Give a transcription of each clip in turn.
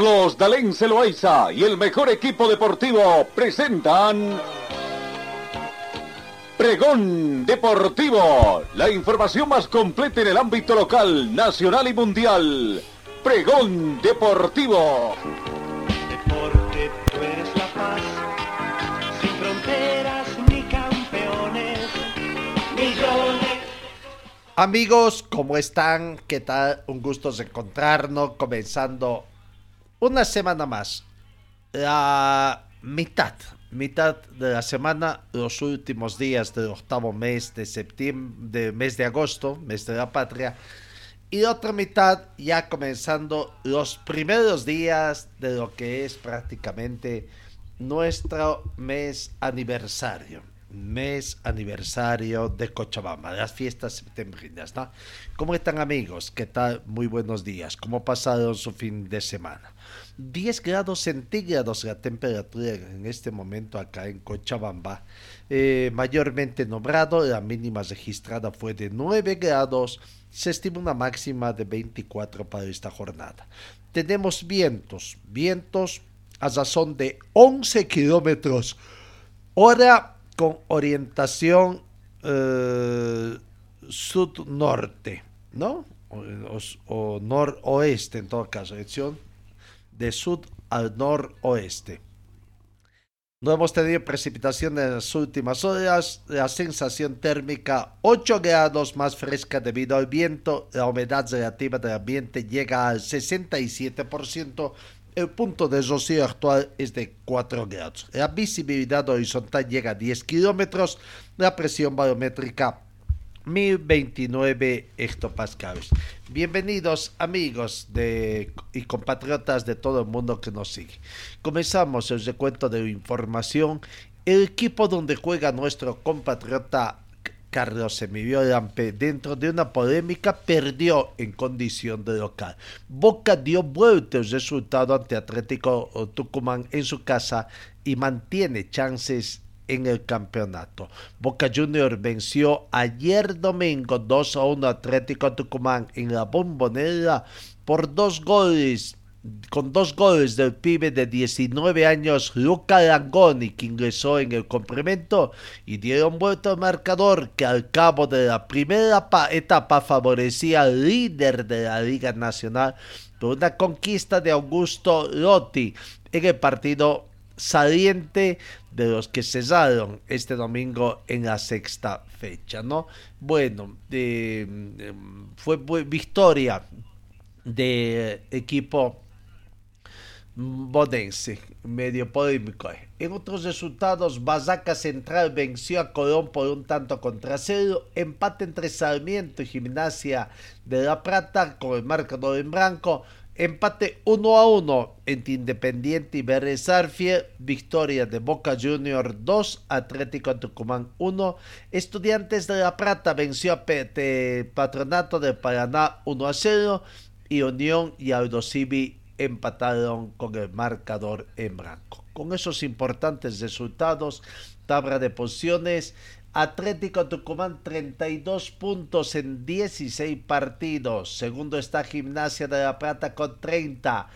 Carlos Dalén Celoaiza y el mejor equipo deportivo presentan Pregón Deportivo, la información más completa en el ámbito local, nacional y mundial. Pregón Deportivo. Deporte, tú eres la paz, sin fronteras ni campeones, millones. Amigos, ¿cómo están? ¿Qué tal? Un gusto encontrarnos comenzando una semana más. La mitad, mitad de la semana, los últimos días del octavo mes de de mes de agosto, mes de la patria. Y otra mitad ya comenzando los primeros días de lo que es prácticamente nuestro mes aniversario mes aniversario de Cochabamba, las fiestas septembrinas, ¿no? ¿Cómo están amigos? ¿Qué tal? Muy buenos días. ¿Cómo pasaron su fin de semana? 10 grados centígrados la temperatura en este momento acá en Cochabamba. Eh, mayormente nombrado, la mínima registrada fue de 9 grados. Se estima una máxima de 24 para esta jornada. Tenemos vientos, vientos a razón de 11 kilómetros hora con orientación eh, sud-norte, ¿no? O, o, o, noroeste en todo caso, dirección de sud al noroeste. No hemos tenido precipitación en las últimas horas. La sensación térmica 8 grados más fresca debido al viento. La humedad relativa del ambiente llega al 67%. El punto de rocío actual es de 4 grados. La visibilidad horizontal llega a 10 kilómetros. La presión barométrica 1029 hectopascales. Bienvenidos amigos de, y compatriotas de todo el mundo que nos sigue. Comenzamos el recuento de información. El equipo donde juega nuestro compatriota Carlos Emilio Lampe, dentro de una polémica, perdió en condición de local. Boca dio vuelta el resultado ante Atlético Tucumán en su casa y mantiene chances en el campeonato. Boca Junior venció ayer domingo 2 a 1 Atlético Tucumán en la bombonera por dos goles con dos goles del pibe de 19 años Luca Langoni que ingresó en el complemento y dieron vuelta al marcador que al cabo de la primera etapa favorecía al líder de la Liga Nacional por una conquista de Augusto Lotti en el partido saliente de los que cesaron este domingo en la sexta fecha, ¿no? Bueno, eh, fue victoria de equipo Bodense, medio polémico. En otros resultados, Bazaca Central venció a Colón por un tanto contra cero. Empate entre Sarmiento y Gimnasia de La Plata con el marcador en blanco. Empate 1 a 1 entre Independiente y Vélez Victoria de Boca Junior 2, Atlético Tucumán 1. Estudiantes de La Plata venció a Patronato de Paraná 1 a 0. Y Unión y Aldosivi empataron con el marcador en blanco. Con esos importantes resultados, tabla de posiciones, Atlético Tucumán 32 puntos en 16 partidos. Segundo está Gimnasia de la Plata con 30.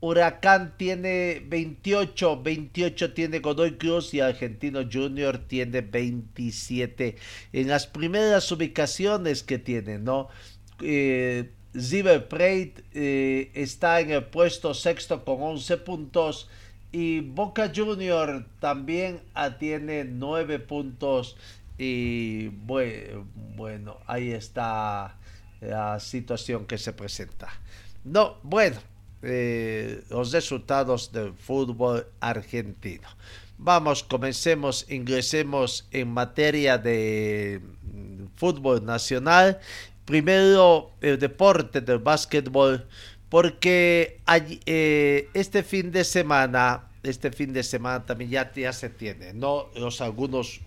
Huracán tiene 28, 28 tiene Godoy Cruz y Argentino Junior tiene 27. En las primeras ubicaciones que tiene, ¿no? Eh, Ziver eh, está en el puesto sexto con 11 puntos y Boca Junior también tiene 9 puntos y bueno, ahí está la situación que se presenta. No, bueno, eh, los resultados del fútbol argentino. Vamos, comencemos, ingresemos en materia de fútbol nacional Primero, el deporte del básquetbol. porque eh, este fin de semana, este fin de semana también ya, se tiene, ¿no? Los algunos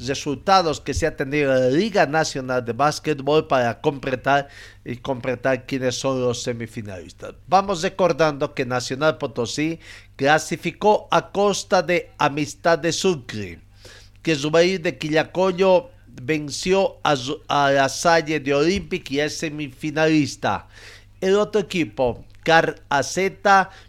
resultados que se ha tenido la Liga Nacional de Básquetbol para completar y completar quiénes son los semifinalistas. Vamos recordando que Nacional Potosí clasificó a costa de Amistad de Sucre, que Zubair de Quillacoyo venció a, la Salle de Olympic y es semifinalista. El otro equipo, Car AZ,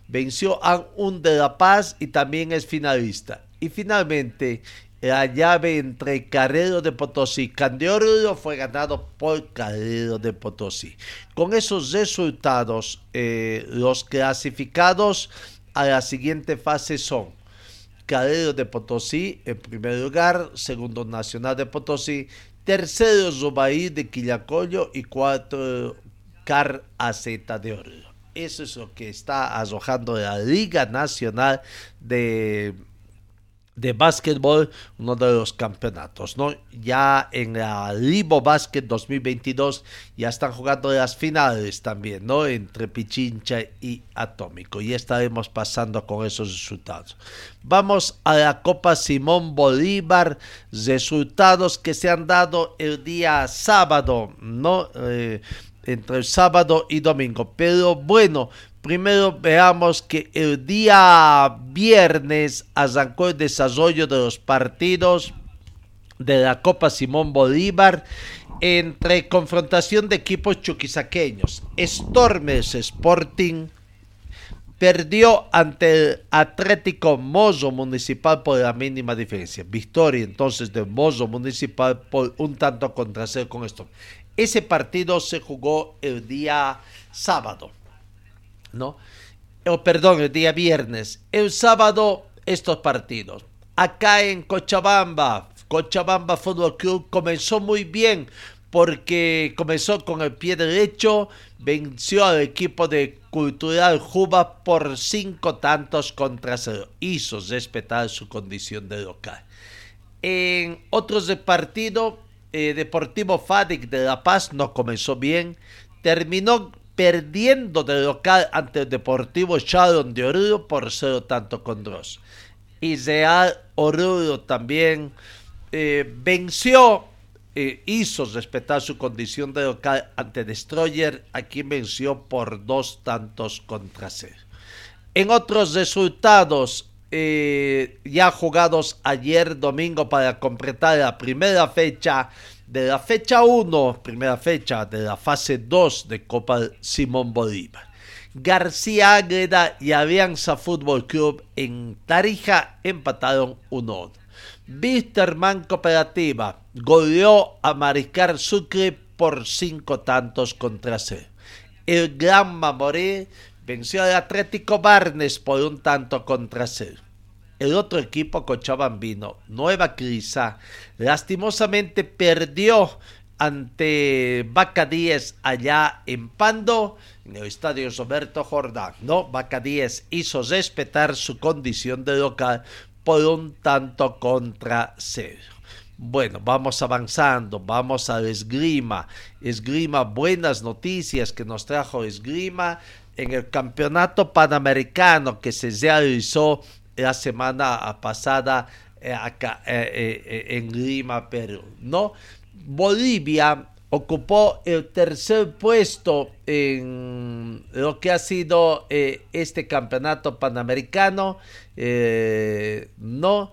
venció a Un de La Paz y también es finalista. Y finalmente, la llave entre Carrero de Potosí y Candioro fue ganado por Carrero de Potosí. Con esos resultados, eh, los clasificados a la siguiente fase son Carrero de Potosí en primer lugar, segundo Nacional de Potosí, tercero Zubaí de Quillacollo y cuarto Car AZ de Oro. Eso es lo que está arrojando la Liga Nacional de de básquetbol, uno de los campeonatos, ¿no? Ya en la Libo Basket 2022 ya están jugando las finales también, ¿no? Entre Pichincha y Atómico. Y estaremos pasando con esos resultados. Vamos a la Copa Simón Bolívar, resultados que se han dado el día sábado, ¿no? Eh, entre el sábado y domingo. Pero bueno, Primero veamos que el día viernes arrancó el desarrollo de los partidos de la Copa Simón Bolívar entre confrontación de equipos chuquisaqueños. Stormers Sporting perdió ante el Atlético Mozo Municipal por la mínima diferencia. Victoria entonces de Mozo Municipal por un tanto contra cero con esto. Ese partido se jugó el día sábado. ¿No? O perdón, el día viernes. El sábado, estos partidos. Acá en Cochabamba, Cochabamba Fútbol Club comenzó muy bien porque comenzó con el pie derecho, venció al equipo de Cultural Juba por cinco tantos contra cero. Hizo respetar su condición de local. En otros de partido, eh, Deportivo Fadic de La Paz no comenzó bien. Terminó perdiendo de local ante el Deportivo Sharon de Oruro por cero tanto con dos. Y Real Oruro también eh, venció, eh, hizo respetar su condición de local ante Destroyer, a quien venció por dos tantos contra cero. En otros resultados, eh, ya jugados ayer domingo para completar la primera fecha, de la fecha 1, primera fecha de la fase 2 de Copa Simón Bolívar. García Águeda y Alianza Fútbol Club en Tarija empataron 1-1. Wisterman Cooperativa goleó a Mariscar Sucre por 5 tantos contra 0. El Gran Mamoré venció al Atlético Barnes por un tanto contra 0 el otro equipo cochabambino, Nueva Crisa, lastimosamente perdió ante Vaca 10 allá en Pando, en el estadio Roberto Jordán. No, Vaca 10 hizo respetar su condición de local por un tanto contra cero. Bueno, vamos avanzando, vamos al esgrima. Esgrima, buenas noticias que nos trajo esgrima en el campeonato panamericano que se realizó la semana pasada eh, acá eh, eh, en Lima, Perú, ¿no? Bolivia ocupó el tercer puesto en lo que ha sido este campeonato panamericano, ¿no?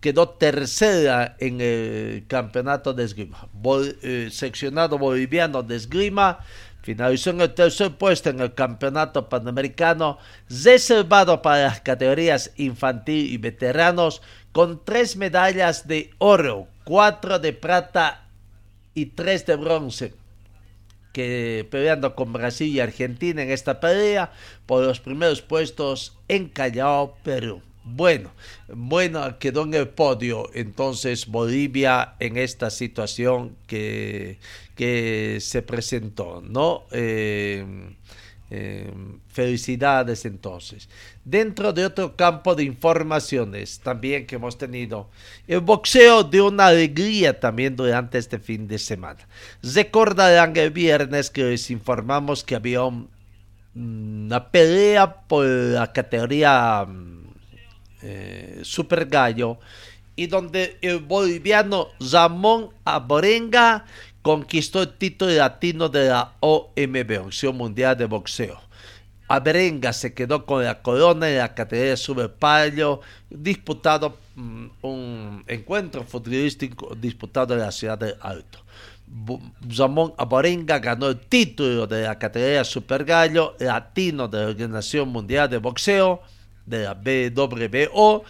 quedó tercera en el campeonato de esgrima. seccionado boliviano de esgrima Finalizó en el tercer puesto en el campeonato panamericano reservado para las categorías infantil y veteranos con tres medallas de oro, cuatro de plata y tres de bronce. Que peleando con Brasil y Argentina en esta pelea por los primeros puestos en Callao, Perú. Bueno, bueno, quedó en el podio entonces Bolivia en esta situación que, que se presentó, ¿no? Eh, Eh, felicidades entonces. Dentro de otro campo de informaciones también que hemos tenido, el boxeo de una alegría también durante este fin de semana. Recordarán el viernes que les informamos que había una pelea por la categoría mm, eh, Super Gallo y donde el boliviano Ramón Aborenga conquistó el título latino de la OMB, Opción Mundial de Boxeo. Aberenga se quedó con la corona en la categoría Palio, disputado mm, un encuentro futbolístico disputado en la ciudad de Alto. Ramón Aborenga ganó el título de la categoría Super Gallo latino de la Organización Mundial de Boxeo de la BWO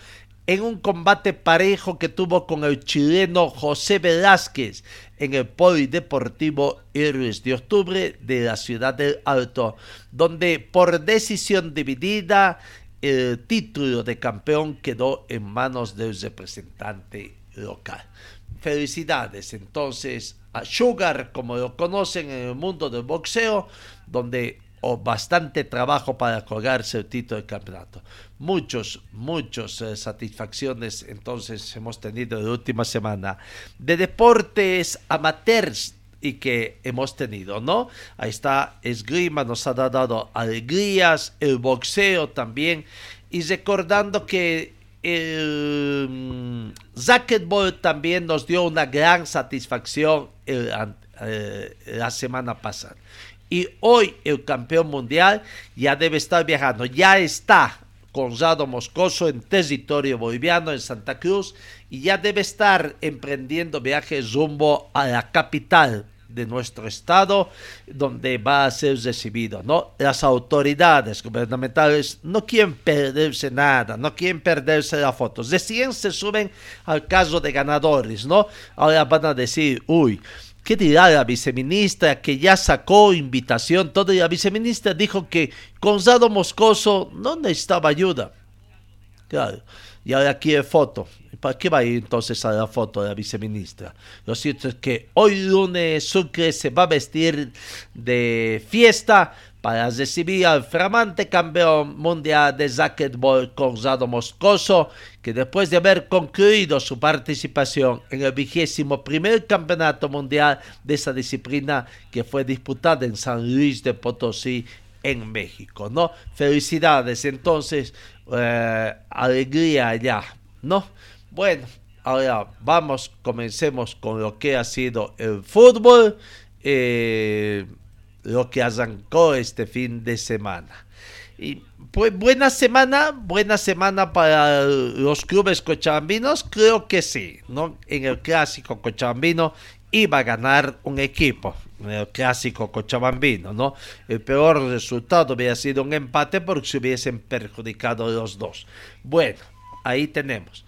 en un combate parejo que tuvo con el chileno José Velázquez en el Polideportivo Héroes de Octubre de la ciudad del Alto, donde por decisión dividida el título de campeón quedó en manos del representante local. Felicidades entonces a Sugar, como lo conocen en el mundo del boxeo, donde o bastante trabajo para colgarse el título del campeonato. Muchos, muchas eh, satisfacciones entonces hemos tenido en la última semana de deportes amateurs y que hemos tenido, ¿no? Ahí está esgrima, nos ha dado alegrías, el boxeo también, y recordando que el um, también nos dio una gran satisfacción eh, la semana pasada y hoy el campeón mundial ya debe estar viajando, ya está con Rado Moscoso en territorio boliviano, en Santa Cruz, y ya debe estar emprendiendo viajes rumbo a la capital de nuestro estado, donde va a ser recibido, ¿no? Las autoridades gubernamentales no quieren perderse nada, no quieren perderse las fotos. Recién se suben al caso de ganadores, ¿no? Ahora van a decir, uy, ¿Qué dirá la viceministra que ya sacó invitación? Todo y la viceministra dijo que Gonzalo Moscoso no necesitaba ayuda. Claro. Y ahora quiere foto. ¿Para qué va a ir entonces a la foto de la viceministra? Lo cierto es que hoy lunes Sucre se va a vestir de fiesta para recibir al flamante campeón mundial de racquetball Gonzalo Moscoso, que después de haber concluido su participación en el vigésimo primer campeonato mundial de esa disciplina que fue disputada en San Luis de Potosí, en México, ¿no? Felicidades, entonces, eh, alegría allá, ¿no? Bueno, ahora vamos, comencemos con lo que ha sido el fútbol. Eh, lo que arrancó este fin de semana. Y pues buena semana, buena semana para los clubes cochabambinos, creo que sí, ¿no? En el clásico cochabambino iba a ganar un equipo, clásico cochabambino, ¿no? El peor resultado hubiera sido un empate porque se hubiesen perjudicado los dos. Bueno, ahí tenemos.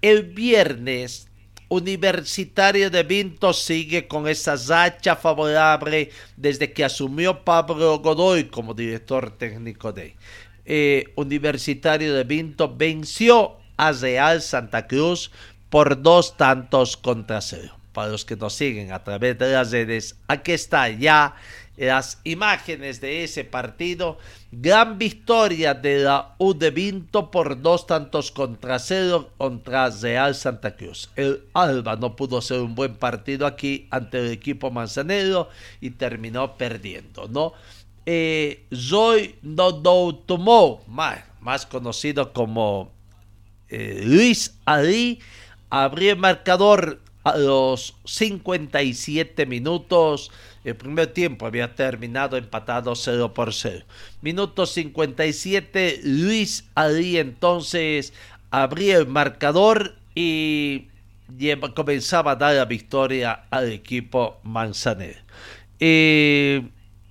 El viernes Universitario de Vinto sigue con esa racha favorable desde que asumió Pablo Godoy como director técnico de eh, Universitario de Vinto venció a Real Santa Cruz por dos tantos contra cero. Para los que nos siguen a través de las redes, aquí está ya las imágenes de ese partido. Gran victoria de la U de Vinto por dos tantos contra cero contra Real Santa Cruz. El Alba no pudo hacer un buen partido aquí ante el equipo manzanero y terminó perdiendo, ¿no? Eh, Zoy más conocido como eh, Luis Ali, abrió el marcador a los 57 minutos el primer tiempo había terminado empatado 0 por 0. Minuto 57, Luis Ali entonces abría el marcador y comenzaba a dar la victoria al equipo manzanero.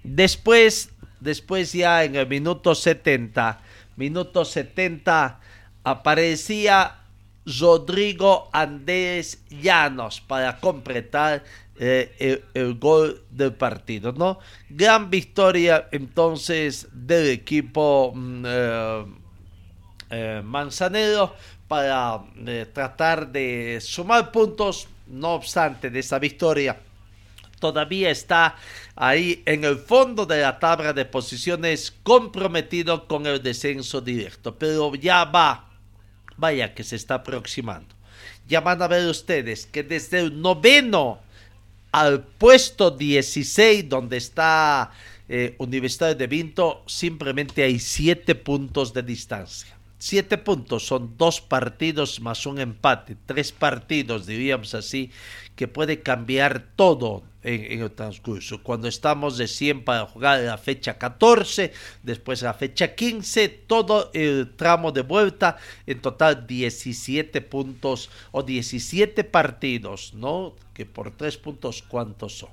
después, después ya en el minuto 70, minuto 70 aparecía Rodrigo Andrés Llanos para completar eh, el, gol del partido, ¿no? Gran victoria entonces del equipo mm, eh, eh, manzanero para tratar de sumar puntos, no obstante de esa victoria todavía está ahí en el fondo de la tabla de posiciones comprometido con el descenso directo, pero ya va, vaya que se está aproximando. Ya van a ver ustedes que desde el noveno al puesto 16 donde está eh, Universidad de Vinto simplemente hay siete puntos de distancia. Siete puntos son dos partidos más un empate, tres partidos, diríamos así, que puede cambiar todo en, el transcurso. Cuando estamos de 100 para jugar la fecha 14, después la fecha 15, todo el tramo de vuelta, en total 17 puntos o 17 partidos, ¿no? Que por tres puntos, ¿cuántos son?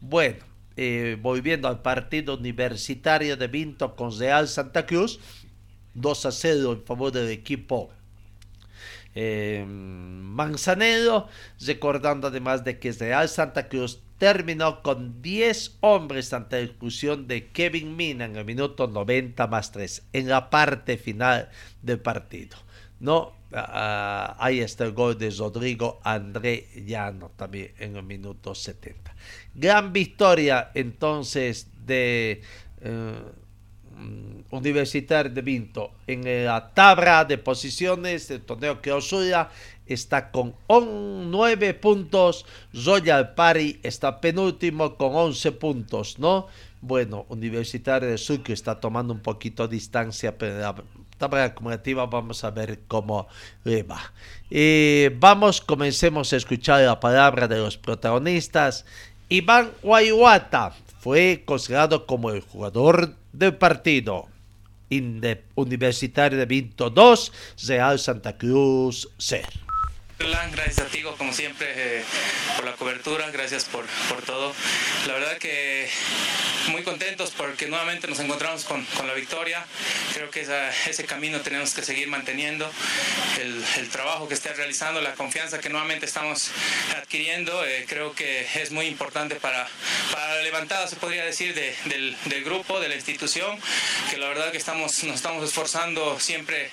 Bueno, eh, volviendo al partido universitario de Vinto con Real Santa Cruz, 2 a 0 en favor del equipo eh, Manzanero, recordando además de que Real Santa Cruz terminó con 10 hombres ante la exclusión de Kevin Mina en el minuto 90 más 3 en la parte final del partido. No, uh, ahí está el gol de Rodrigo André Llano también en el minuto 70. Gran victoria entonces de Mm, Universitario de Vinto en la tabla de posiciones del torneo que Osura está con 9 puntos, Royal Party está penúltimo con 11 puntos, ¿no? Bueno, Universitario de Sucre está tomando un poquito de distancia, pero la tabla acumulativa vamos a ver cómo le va. Eh, vamos, comencemos a escuchar la palabra de los protagonistas. Iván Guayuata fue considerado como el jugador del partido. Universitario de Vinto 2, Real Santa Cruz 0. Gracias a ti, como siempre, eh, por la cobertura, gracias por, por, todo. La verdad que muy contentos porque nuevamente nos encontramos con, con la victoria. Creo que ese camino tenemos que seguir manteniendo. El, trabajo que está realizando, la confianza que nuevamente estamos adquiriendo, eh, creo que es muy importante para, para la levantada, se podría decir, de, del, del, grupo, de la institución, que la verdad que estamos, nos estamos esforzando siempre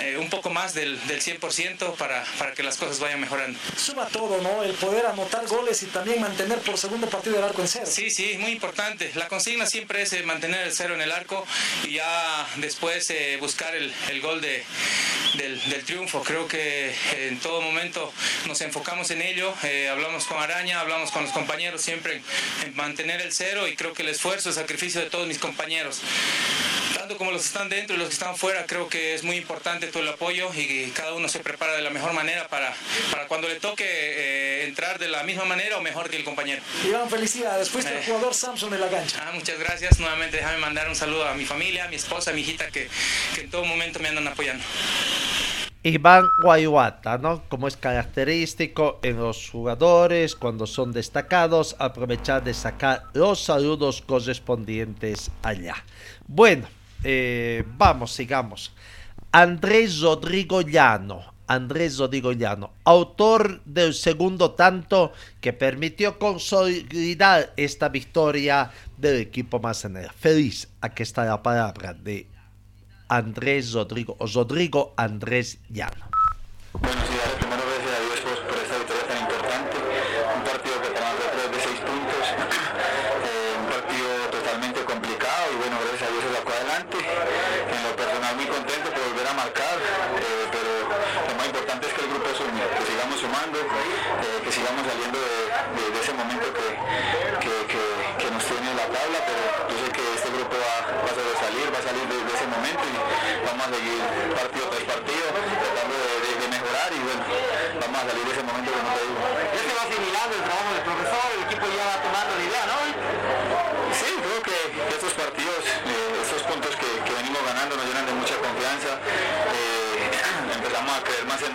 eh, un poco más del, del 100% para, para que las cosas vayan mejorando. Suma todo, ¿no? El poder anotar goles y también mantener por segundo partido el arco en cero. Sí, sí, muy importante. La consigna siempre es eh, mantener el cero en el arco y ya después eh, buscar el, el gol de, del, del, triunfo. Creo que eh, en todo momento nos enfocamos en ello. Eh, hablamos con Araña, hablamos con los compañeros siempre en, en mantener el cero y creo que el esfuerzo, el sacrificio de todos mis compañeros tanto como los que están dentro y los que están fuera, creo que es muy importante todo el apoyo y cada uno se prepara de la mejor manera para, para cuando le toque eh, entrar de la misma manera o mejor que el compañero. Iván, felicidades. Fuiste eh. el jugador Samson de la cancha. Ah, muchas gracias. Nuevamente déjame mandar un saludo a mi familia, a mi esposa, a mi hijita que, que en todo momento me andan apoyando. Iván Guayuata, ¿no? Como es característico en los jugadores cuando son destacados, aprovechar de sacar los saludos correspondientes allá. Bueno, eh, vamos, sigamos. Andrés Rodrigo Llano, Andrés Rodrigo Llano, autor del segundo tanto que permitió consolidar esta victoria del equipo Mazanera. Feliz, aquí está la palabra de Andrés Rodrigo, Rodrigo Andrés Llano.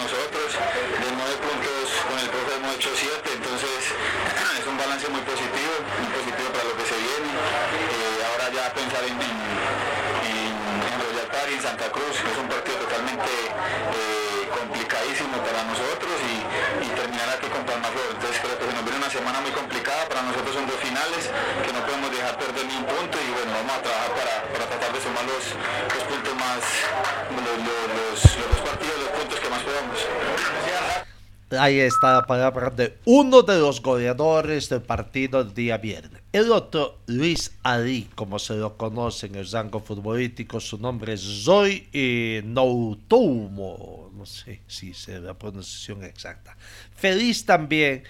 Nosotros. De nueve puntos con el profe hemos hecho siete, entonces es un balance muy positivo, muy positivo para lo que se viene. Eh, ahora ya pensar en, en, en, en Royal en Santa Cruz, es un partido totalmente eh, complicadísimo para nosotros y, y, terminar aquí con Palmaflor. Entonces creo que se nos viene una semana muy complicada, para nosotros son dos finales que no podemos dejar perder ni un punto y bueno, vamos a trabajar para, para tratar de sumar los, los puntos más, los, los, los, los, dos partidos, los puntos que. Ahí está la palabra de uno de los goleadores del partido del día viernes. El otro, Luis Ali, como se lo conoce en el rango futbolístico, su nombre es Zoy eh, no sé si es la pronunciación exacta. Feliz también.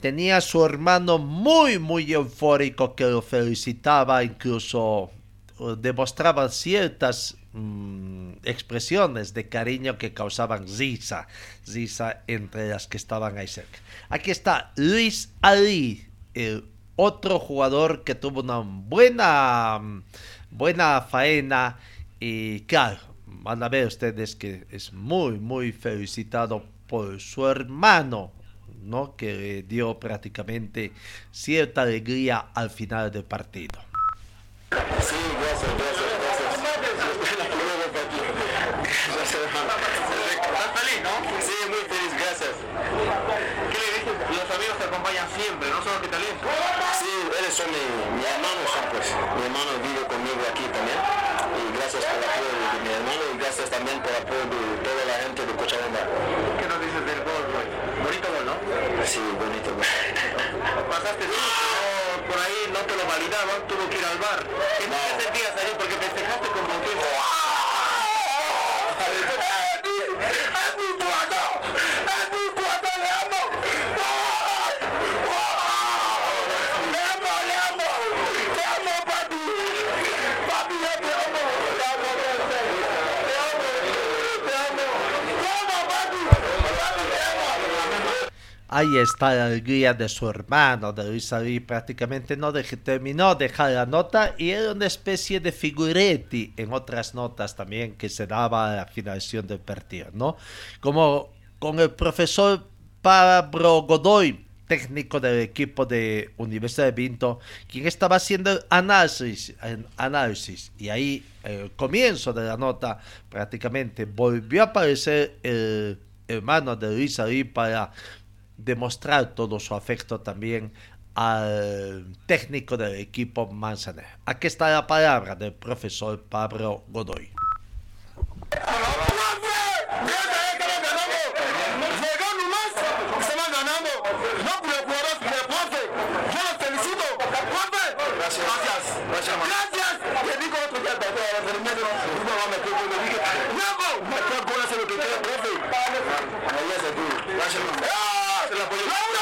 Tenía a su hermano muy, muy eufórico que lo felicitaba, incluso eh, demostraba ciertas mm, expresiones de cariño que causaban risa, risa entre las que estaban ahí cerca. Aquí está Luis Ali, el otro jugador que tuvo una buena, buena faena y claro, van a ver ustedes que es muy, muy felicitado por su hermano, ¿no? que dio prácticamente cierta alegría al final del partido gracias, gracias, gracias. ¿Estás feliz, no? Sí, muy feliz, gracias. ¿Qué le dices? Los amigos te acompañan siempre, no solo que te alientan. Sí, eres son mi, mi hermano, son pues. Mi hermano vive conmigo aquí también. Y gracias por el apoyo de mi hermano y gracias también por apoyo de toda la gente de Cochabamba. ¿Qué nos dices del gol, güey? Bonito gol, ¿no? Sí, bonito gol. Pasaste tú, no, por ahí no te lo validaban, tuvo que ir al bar. ¿Qué no. te sentías ahí porque festejaste con confianza? Ahí está la alegría de su hermano, de Luis Ali, prácticamente no de, terminó de dejar la nota y era una especie de figuretti en otras notas también que se daba a la finalización del partido, ¿no? Como con el profesor Pablo Godoy, técnico del equipo de Universidad de Vinto, quien estaba haciendo análisis, análisis y ahí, el comienzo de la nota, prácticamente volvió a aparecer el hermano de Luis Ali para demostrar todo su afecto también al técnico del equipo Manzanero. Aquí está la palabra del profesor Pablo Godoy. Gracias. Gracias. Le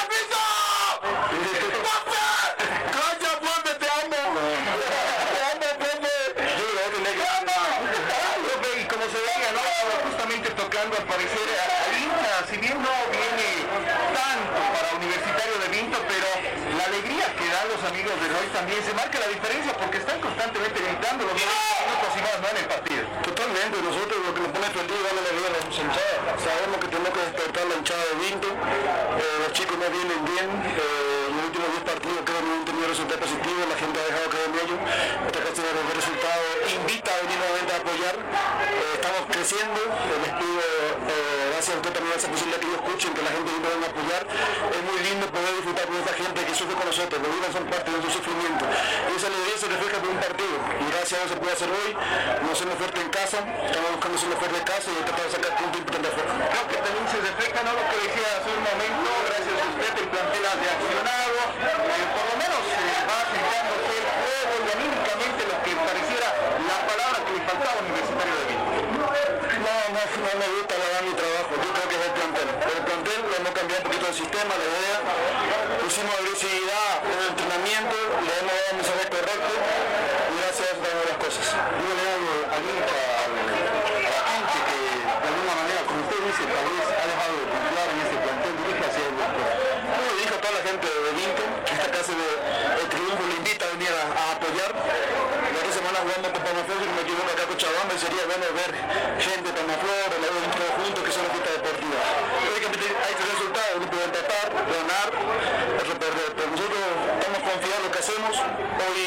esa posibilidad que ellos escuchen, que la gente venga a apoyar. Es muy lindo poder disfrutar con esta gente que sufre con nosotros. Los vidas son parte de nuestro sufrimiento. Y esa alegría se refleja por un partido. Y gracias a Dios se puede hacer hoy. No hacemos fuerte en casa. Estamos buscando hacerlo fuerte en casa y tratar de sacar puntos importantes afuera. Creo que también se refleja ¿no? lo que decía hace un momento. Gracias a usted el plantel ha reaccionado. Eh, por lo menos eh, va asentándose el juego y anímicamente lo que pareciera la palabra que le faltaba a Universitario de Vinto. No, no, no me gusta la verdad mi trabajo. Yo creo que es el plantel. El plantel lo hemos cambiado un poquito el sistema, la idea. Pusimos agresividad en el entrenamiento, le hemos dado el mensaje correcto y gracias a eso las cosas. Yo le hago al hincha, a la gente que de alguna manera, como usted dice, tal vez ha dejado de confiar en este plantel, dirige hacia el Yo le digo a toda la gente de Vinto que esta clase de el triunfo le invita a venir a, a apoyar. La otra semana jugando con Palmaflor, si no me equivoco, acá con y sería bueno ver gente de Palmaflor, el lado Vinto juntos, que son las fiestas deportivas. Lógicamente hay tres resultados, uno puede empatar, ganar, otro perder, pero nosotros estamos confiados en lo que hacemos. Hoy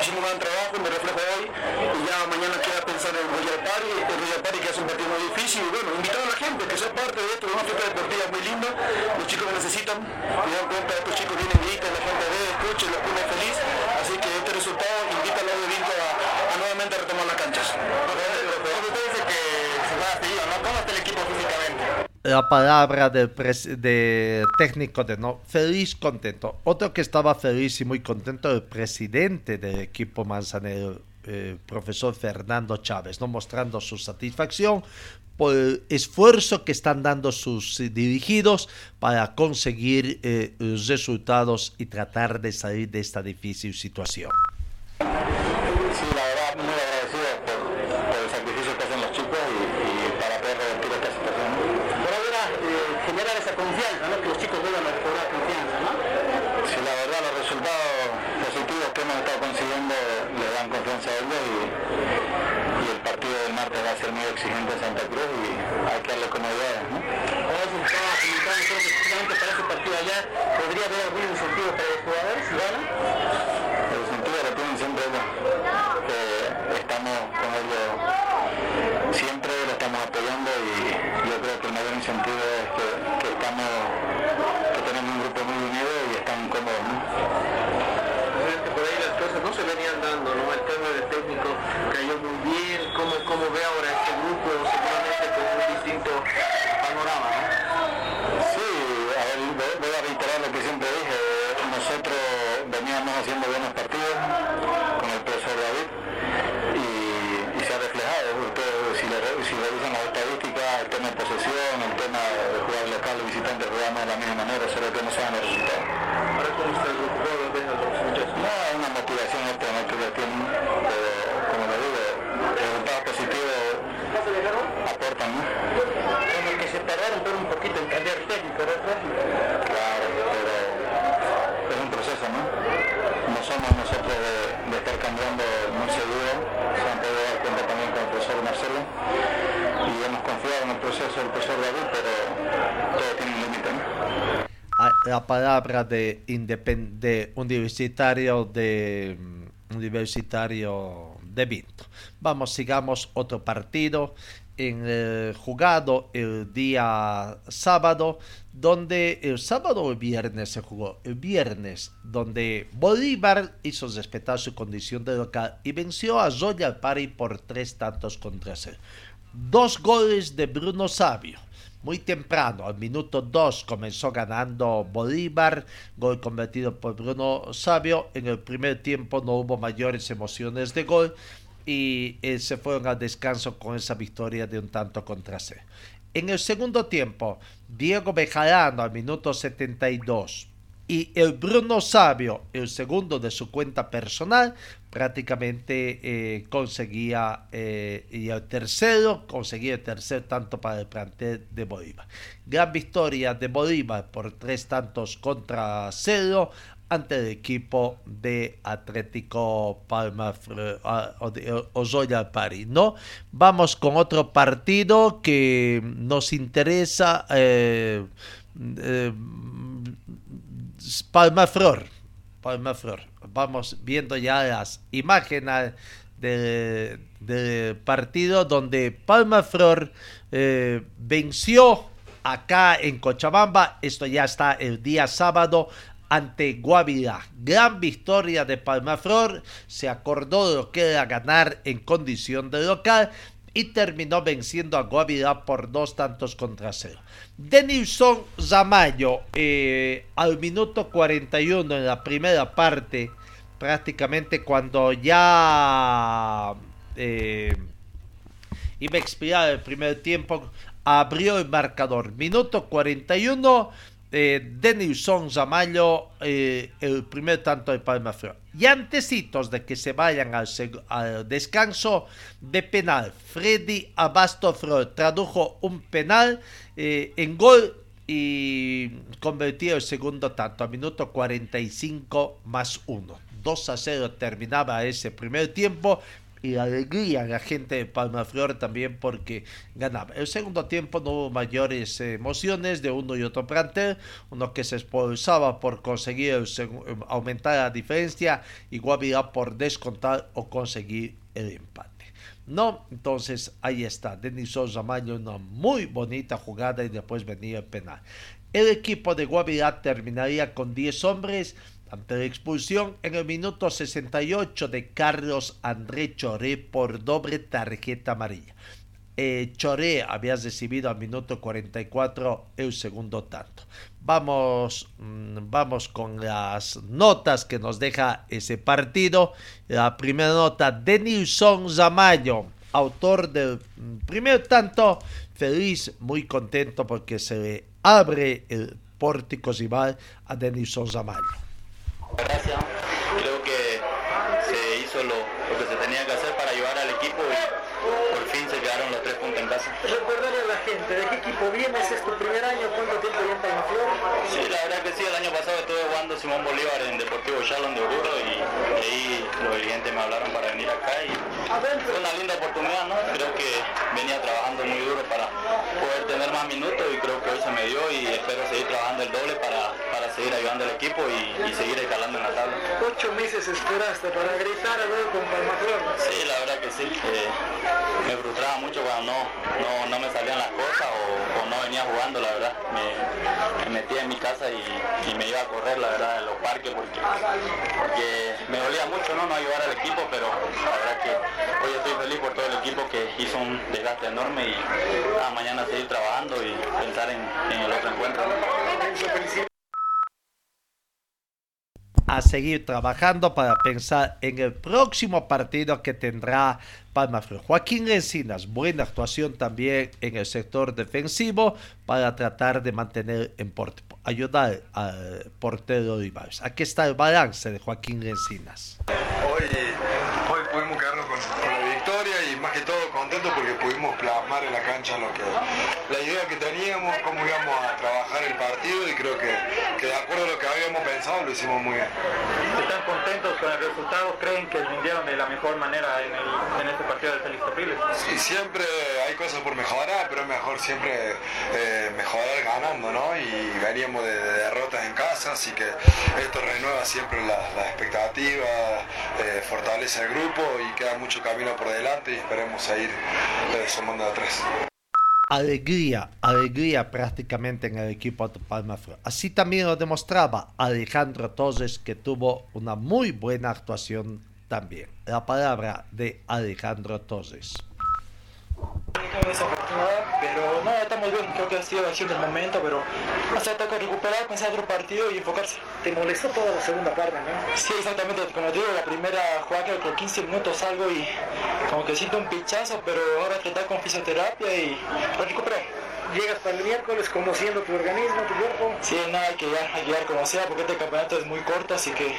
hicimos un gran trabajo, me reflejo hoy, y ya mañana queda pensar en Royal Party, el Royal Party que hace un partido muy difícil, y bueno, invitar a la gente que sea parte de esto, una fiesta deportiva muy linda, los chicos lo necesitan, me dan cuenta, estos chicos vienen, gritan, la gente ve, escucha, los pone feliz, así que este resultado invita a los de Vinto a, a nuevamente retomar las canchas. Usted dice que se va a seguir, ¿no? ¿Cómo está el equipo físicamente? La palabra del de técnico de no feliz contento. Otro que estaba feliz y muy contento el presidente del equipo manzanero el profesor Fernando Chávez no mostrando su satisfacción por el esfuerzo que están dando sus eh, dirigidos para conseguir eh, resultados y tratar de salir de esta difícil situación Sí, la verdad, muy agradecido por, por el sacrificio que hacen los chicos y, y para poder revertir esta situación. Por ahora, eh, generar esa confianza, ¿no? Que los chicos vuelvan a recobrar confianza, ¿no? Sí, la verdad, los resultados positivos que hemos estado consiguiendo le dan confianza a ellos y, y el partido del martes va a ser muy exigente en Santa Cruz y hay que darle comodidades, ¿no? Ahora se estaba comunicando, creo que precisamente para ese partido allá podría haber algún incentivo para los jugadores, si ganan. El sentido lo tienen siempre ellos. Eh, estamos con ellos siempre, lo estamos apoyando y el mayor incentivo es que, que estamos, que tenemos un grupo muy unido y están cómodos, ¿no? Por ahí las cosas no se venían dando, ¿no? El cambio de técnico cayó muy bien. ¿Cómo, cómo ve ahora este grupo? Seguramente con un distinto el tema de posesión, el tema de jugar local y visitante, jugamos de la misma manera, solo que no se dan los resultados. Ahora, ¿cómo está el grupo? ¿Cómo lo ven a los muchachos? No, una motivación extra ¿no? que tienen, pero como le digo, resultados positivos aportan, ¿no? Como que se tardaron pero un poquito en cambiar técnico, ¿verdad? Claro, pero es un proceso, ¿no? No somos nosotros de, de estar cambiando muy seguido, se han podido dar cuenta también con el profesor Marcelo hemos confiado en el proceso del profesor David, pero todo tiene la palabra de, universitario de mm, universitario de Vinto. Vamos, sigamos otro partido en jugado el día sábado, donde el sábado viernes se jugó, el viernes, donde Bolívar hizo respetar su condición de local y venció a Royal Party por tres tantos contra cero. Dos goles de Bruno Sabio. Muy temprano, al minuto 2 comenzó ganando Bolívar, gol convertido por Bruno Sabio. En el primer tiempo no hubo mayores emociones de gol y eh, se fueron al descanso con esa victoria de un tanto contra cero. En el segundo tiempo, Diego Bejarano al minuto 72 y el Bruno Sabio, el segundo de su cuenta personal, prácticamente eh, conseguía, eh, y el tercero, conseguía el tercer tanto para el plantel de Bolívar. Gran victoria de Bolívar por tres tantos contra cero ante el equipo de Atlético Palma Fre- ah, o de- o Royal Party, ¿no? Vamos con otro partido que nos interesa. eh, eh, Palmaflor. Palmaflor. Vamos viendo ya las imágenes del partido donde Palmaflor eh, venció acá en Cochabamba. Esto ya está el día sábado ante Guavirá. Gran victoria de Palmaflor. Se acordó de lo que era ganar en condición de local y terminó venciendo a Guavirá por dos tantos contra cero. Denilson Zamayo eh, al minuto 41 en la primera parte, prácticamente cuando ya eh, iba a expirar el primer tiempo, abrió el marcador. Minuto 41, eh, Denilson Zamayo, eh, el primer tanto de Palma Flor. Y antecitos de que se vayan al, descanso de penal, Freddy Abasto Flor tradujo un penal eh, en gol y convirtió el segundo tanto a minuto 45 más 1. 2 a 0 terminaba ese primer tiempo y la alegría de la gente de Palmaflor también porque ganaba. El segundo tiempo no hubo mayores emociones de uno y otro plantel, uno que se esforzaba por conseguir el aumentar la diferencia y Guavirá por descontar o conseguir el empate. No, entonces ahí está, Denison Zamayo, una muy bonita jugada y después venía el penal. El equipo de Guavirá terminaría con 10 hombres ante la expulsión en el minuto 68 de Carlos André Choré por doble tarjeta amarilla. eh, Choré había recibido al minuto 44 el segundo tanto. Vamos, mm, vamos con las notas que nos deja ese partido. La primera nota, Denilson Zamayo, autor del mm, primer tanto, feliz, muy contento porque se le abre el pórtico rival a Denilson Zamayo. Gracias. Creo que se hizo lo, lo que se tenía que hacer para ayudar al equipo y por fin se quedaron los tres puntos en casa. Recordarle a la gente, ¿de qué equipo vienes? ¿Es tu primer año? ¿Cuánto tiempo ya en Palmaflor? Sí, la verdad que sí, el año pasado estuve jugando Simón Bolívar en Deportivo Shalom de Oruro y ahí los dirigentes me hablaron para venir acá y fue una linda oportunidad, ¿no? Creo que venía trabajando muy duro para poder tener más minutos y creo que hoy se me dio y espero seguir trabajando el doble para, para seguir ayudando al equipo y, y seguir escalando en la tabla. Ocho meses esperaste para gritar a ver con Palmaflor. Sí, la verdad que sí. me frustraba mucho cuando no, no, no me salían las cosas o, o no venía jugando, la verdad. Me, me metía en mi casa y, y me iba a correr, la verdad, en los parques porque, me dolía mucho no, no ayudar al equipo, pero la verdad que hoy estoy feliz por todo el equipo que hizo un desgaste enorme y nada, mañana seguir trabajando y pensar en, el otro encuentro. A seguir trabajando para pensar en el próximo partido que tendrá Palma Flor. Joaquín Encinas, buena actuación también en el sector defensivo para tratar de mantener en porte, ayudar al portero Olivares. Aquí está el balance de Joaquín Encinas. Hoy, quedarnos con, con la victoria y más que todo contentos porque pudimos plasmar en la cancha lo que la idea que teníamos, cómo íbamos a trabajar el partido y creo que, que de acuerdo a lo que habíamos pensado lo hicimos muy bien. ¿Están contentos con el resultado? ¿Creen que rindieron de la mejor manera en, el- en este partido del Félix Capriles? Sí, siempre hay cosas por mejorar, pero es mejor siempre eh, mejorar ganando, ¿no? Y veníamos de, de derrotas en casa, así que esto renueva siempre las la expectativas, eh, fortalece el grupo y queda mucho camino por delante y esperemos seguir sumando a tres. alegría, alegría prácticamente en el equipo de Palma. Así también lo demostraba Alejandro Torres, que tuvo una muy buena actuación también. La palabra de Alejandro Torres. Desafortunada, pero no, estamos bien, creo que ha sido acción del momento, pero hasta toca recuperar, pensar otro partido y enfocarse. Te molestó toda la segunda parte, ¿no? Sí, exactamente, como digo, la primera jugada creo que 15 minutos salgo y como que siento un pichazo, pero ahora tratar con fisioterapia y recuperar. Llegas para el miércoles conociendo tu organismo, tu cuerpo. Sí, nada, hay que llegar, hay que llegar como sea, porque este campeonato es muy corto, así que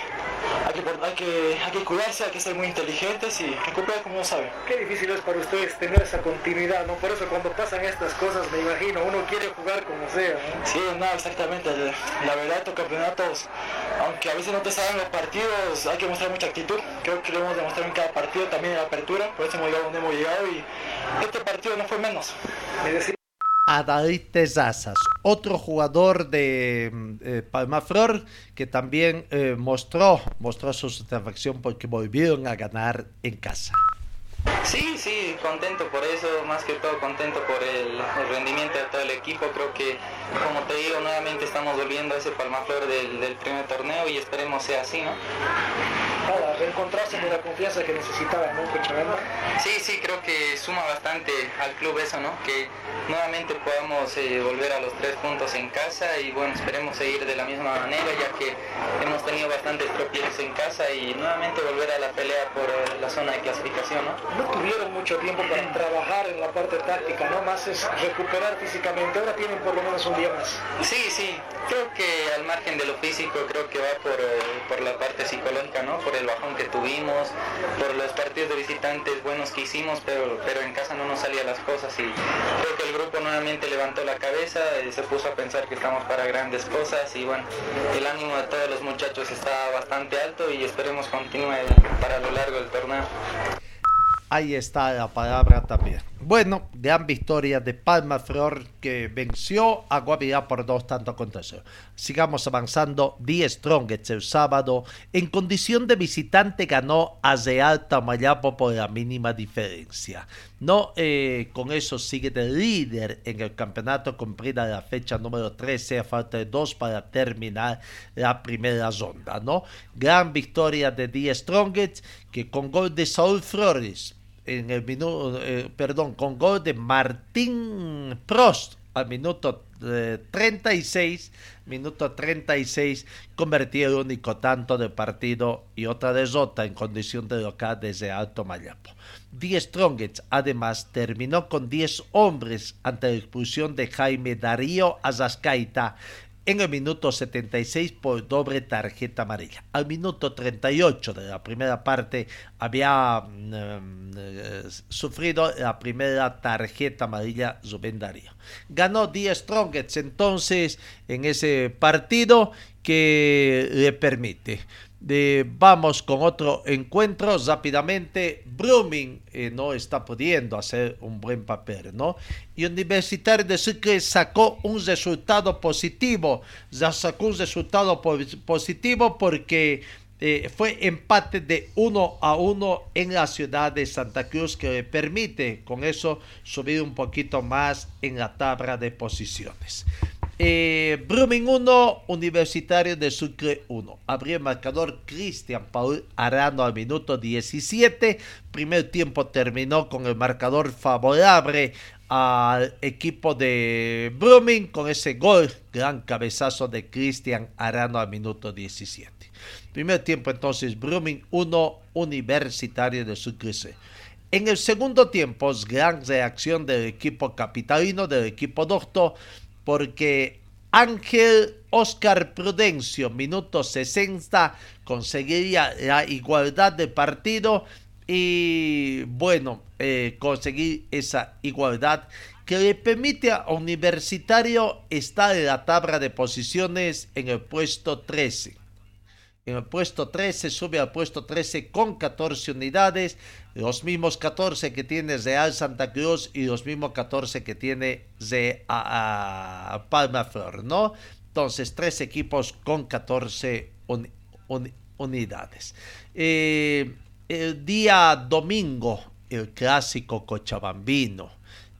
hay que, hay que, hay que cuidarse, hay que ser muy inteligentes y recuperar como uno sabe. Qué difícil es para ustedes tener esa continuidad, ¿no? Por eso cuando pasan estas cosas, me imagino, uno quiere jugar como sea, ¿no? Sí, nada, exactamente. La verdad, estos campeonatos, aunque a veces no te salen los partidos, hay que mostrar mucha actitud. Creo que lo hemos demostrado en cada partido, también en la apertura, por eso hemos llegado donde hemos llegado y este partido no fue menos. Me a David Tezazas, otro jugador de eh, Palma Flor que también eh, mostró, mostró su satisfacción porque volvieron a ganar en casa. Sí, sí, contento por eso, más que todo contento por el, el rendimiento de todo el equipo. Creo que, como te digo, nuevamente estamos volviendo a ese palmaflor del, del primer torneo y esperemos sea así, ¿no? Nada, reencontrarse con la confianza que necesitaba, ¿no, Cochabamba? Sí, sí, creo que suma bastante al club eso, ¿no? Que nuevamente podamos eh, volver a los tres puntos en casa y bueno, esperemos seguir de la misma manera ya que hemos tenido bastantes tropiezos en casa y nuevamente volver a la pelea por eh, la zona de clasificación, ¿no? No tuvieron mucho tiempo para trabajar en la parte táctica, ¿no? Más es recuperar físicamente. Ahora tienen por lo menos un día más. Sí, sí, creo que al margen de lo físico, creo que va por, eh, por la parte psicológica, ¿no? Por el bajón que tuvimos, por los partidos de visitantes buenos que hicimos, pero, pero en casa no nos salían las cosas y creo que el grupo nuevamente levantó la cabeza y se puso a pensar que estamos para grandes cosas y bueno, el ánimo de todos los muchachos está bastante alto y esperemos continúe para lo largo del torneo. Ahí está la palabra también. Bueno, gran victoria de Palma Flor que venció a Guavirá por dos tantos contra cero. Sigamos avanzando. Die Strongest el sábado en condición de visitante ganó a Real Tamayapo por la mínima diferencia. No, eh, con eso sigue de líder en el campeonato cumplida la fecha número 13 a falta de dos para terminar la primera ronda, ¿no? Gran victoria de Die Strongest que con gol de Saúl Flores en el minuto, eh, perdón, con gol de Martín Prost al minuto eh, 36, minuto 36, convertía el único tanto del partido y otra derrota en condición de local desde Alto Mayapo. Die Strongets además terminó con 10 hombres ante la expulsión de Jaime Darío Azascaita en el minuto 76 por doble tarjeta amarilla. Al minuto 38 de la primera parte había mm, eh, sufrido la primera tarjeta amarilla Rubén. Ganó 10 Strongets entonces en ese partido que le permite vamos con otro encuentro rápidamente. Blooming eh, no está pudiendo hacer un buen papel, ¿no? Y Universitario de Sucre sacó un resultado positivo. Ya sacó un resultado po positivo porque eh, fue empate de 1 a 1 en la ciudad de Santa Cruz que le permite con eso subir un poquito más en la tabla de posiciones. Eh, Brumming 1, Universitario de Sucre 1. Abrió el marcador Cristian Paul Arano al minuto 17. Primer tiempo terminó con el marcador favorable al equipo de Brumming con ese gol, gran cabezazo de Cristian Arano al minuto 17. Primer tiempo entonces Brumming 1, Universitario de Sucre 0. En el segundo tiempo, gran reacción del equipo capitalino, del equipo doctor, porque Ángel Oscar Prudencio, minuto 60, conseguiría la igualdad de partido y bueno, eh, conseguir esa igualdad que le permite a Universitario estar en la tabla de posiciones en el puesto 13. En el puesto 13 sube al puesto 13 con 14 unidades, los mismos 14 que tiene Real Santa Cruz y los mismos 14 que tiene a, a Palma Flor, ¿no? Entonces, tres equipos con 14 un, un, unidades. Eh, el día domingo, el clásico cochabambino.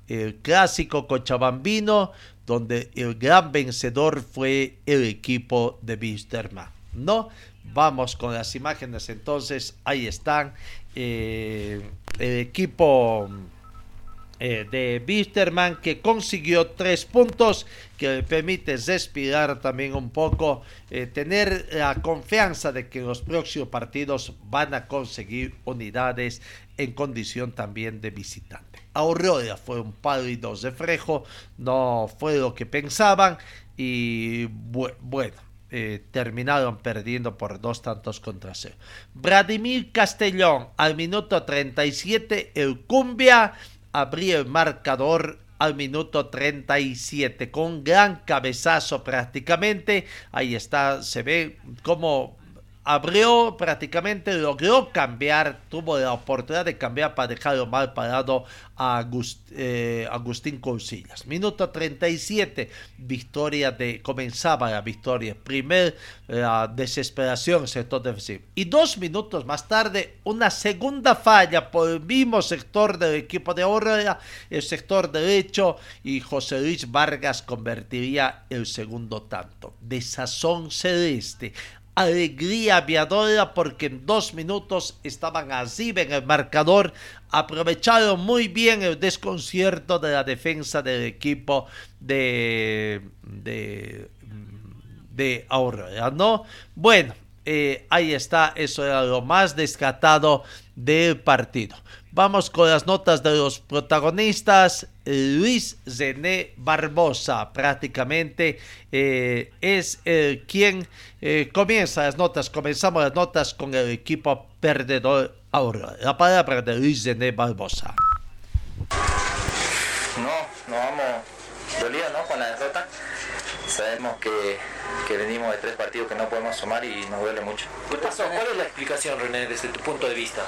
El clásico cochabambino, donde el gran vencedor fue el equipo de Wisterman, ¿no? Vamos con las imágenes entonces, ahí están. Eh, el equipo eh, de Bisterman que consiguió tres puntos que le permite respirar también un poco, eh, tener la confianza de que en los próximos partidos van a conseguir unidades en condición también de visitante. Aurora fue un pálido reflejo, no fue lo que pensaban y bu bueno eh, terminaron perdiendo por dos tantos contra cero. Vladimir Castellón al minuto 37, el Cumbia abrió el marcador al minuto 37 con gran cabezazo prácticamente. Ahí está, se ve como abrió prácticamente, logró cambiar, tuvo la oportunidad de cambiar para dejarlo mal parado a Agust, eh, Agustín Cousillas. Minuto 37, victoria de, comenzaba la victoria, primer la desesperación sector defensivo. Y dos minutos más tarde, una segunda falla por el mismo sector del equipo de Aurora, el sector derecho, y José Luis Vargas convertiría el segundo tanto. De sazón celeste alegría aviadora porque en dos minutos estaban así en el marcador. Aprovecharon muy bien el desconcierto de la defensa del equipo de, de, de Aurora, ¿no? Bueno, eh, ahí está, eso era lo más descatado del partido. Vamos con las notas de los protagonistas. Luis Zené Barbosa prácticamente eh, es el quien eh, comienza las notas. Comenzamos las notas con el equipo perdedor ahora. La palabra de Luis Zené Barbosa. No, no vamos dolidos ¿no? con la derrota. Sabemos que, que, venimos de tres partidos que no podemos sumar y nos duele mucho. ¿Qué pasó? ¿Cuál es la explicación, René, desde tu punto de vista?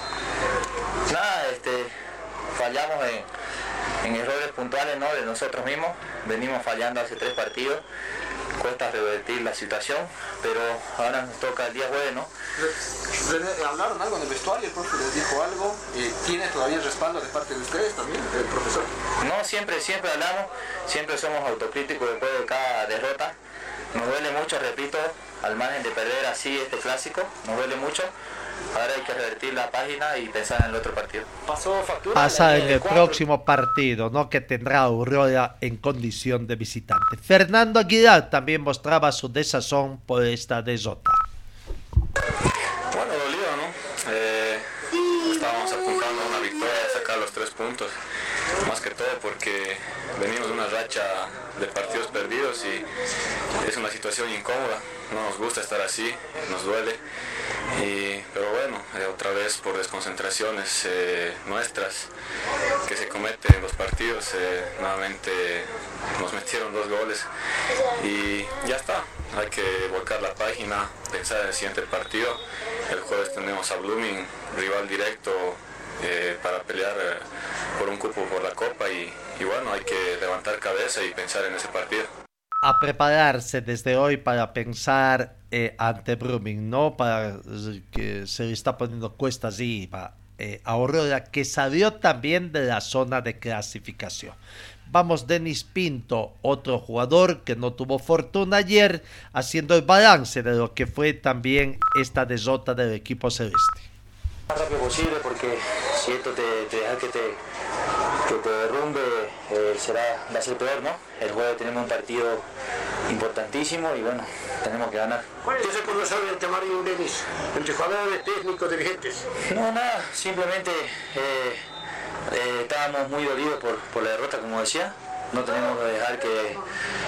Nada, este, fallamos en, en errores puntuales ¿no? de nosotros mismos. Venimos fallando hace tres partidos. Cuesta revertir la situación, pero ahora nos toca el día jueves, ¿no? ¿Hablaron algo en el vestuario? ¿El profe les dijo algo? Eh, ¿Tiene todavía el respaldo de parte de ustedes también, el profesor? No, siempre, siempre hablamos, siempre somos autocríticos después de cada derrota. Nos duele mucho, repito, al margen de perder así este clásico, nos duele mucho, ahora hay que revertir la página y pensar en el otro partido. Pasó factura. Pasa en el próximo partido, ¿no? Que tendrá Aurora en condición de visitante. Fernando Aguilar también mostraba su desazón por esta desota. Bueno, dolido, ¿no? Eh, estábamos apuntando a una victoria, a sacar los tres puntos. Más que todo porque venimos de una racha de partidos perdidos y es una situación incómoda. No nos gusta estar así, nos duele. Pero bueno, eh, otra vez por desconcentraciones eh, nuestras que se cometen en los partidos, eh, nuevamente nos metieron dos goles y ya está. Hay que volcar la página, pensar en el siguiente partido. El jueves tenemos a Blooming, rival directo para pelear por un cupo por la copa y bueno, hay que levantar cabeza y pensar en ese partido. A prepararse desde hoy para pensar eh, ante Brumming, ¿no? Para eh, que se le está poniendo cuestas y para eh, que salió también de la zona de clasificación. Vamos, Denis Pinto, otro jugador que no tuvo fortuna ayer, haciendo el balance de lo que fue también esta desota del equipo celeste. Posible porque que te derrumbe, eh, será, va a ser peor, ¿no? El jueves tenemos un partido importantísimo y bueno, tenemos que ganar. ¿Cuál es ese conversar entre Mario y Denis? Entre jugadores, técnicos, dirigentes. No, nada, simplemente eh, eh, estábamos muy dolidos por, por la derrota, como decía. No tenemos que dejar que,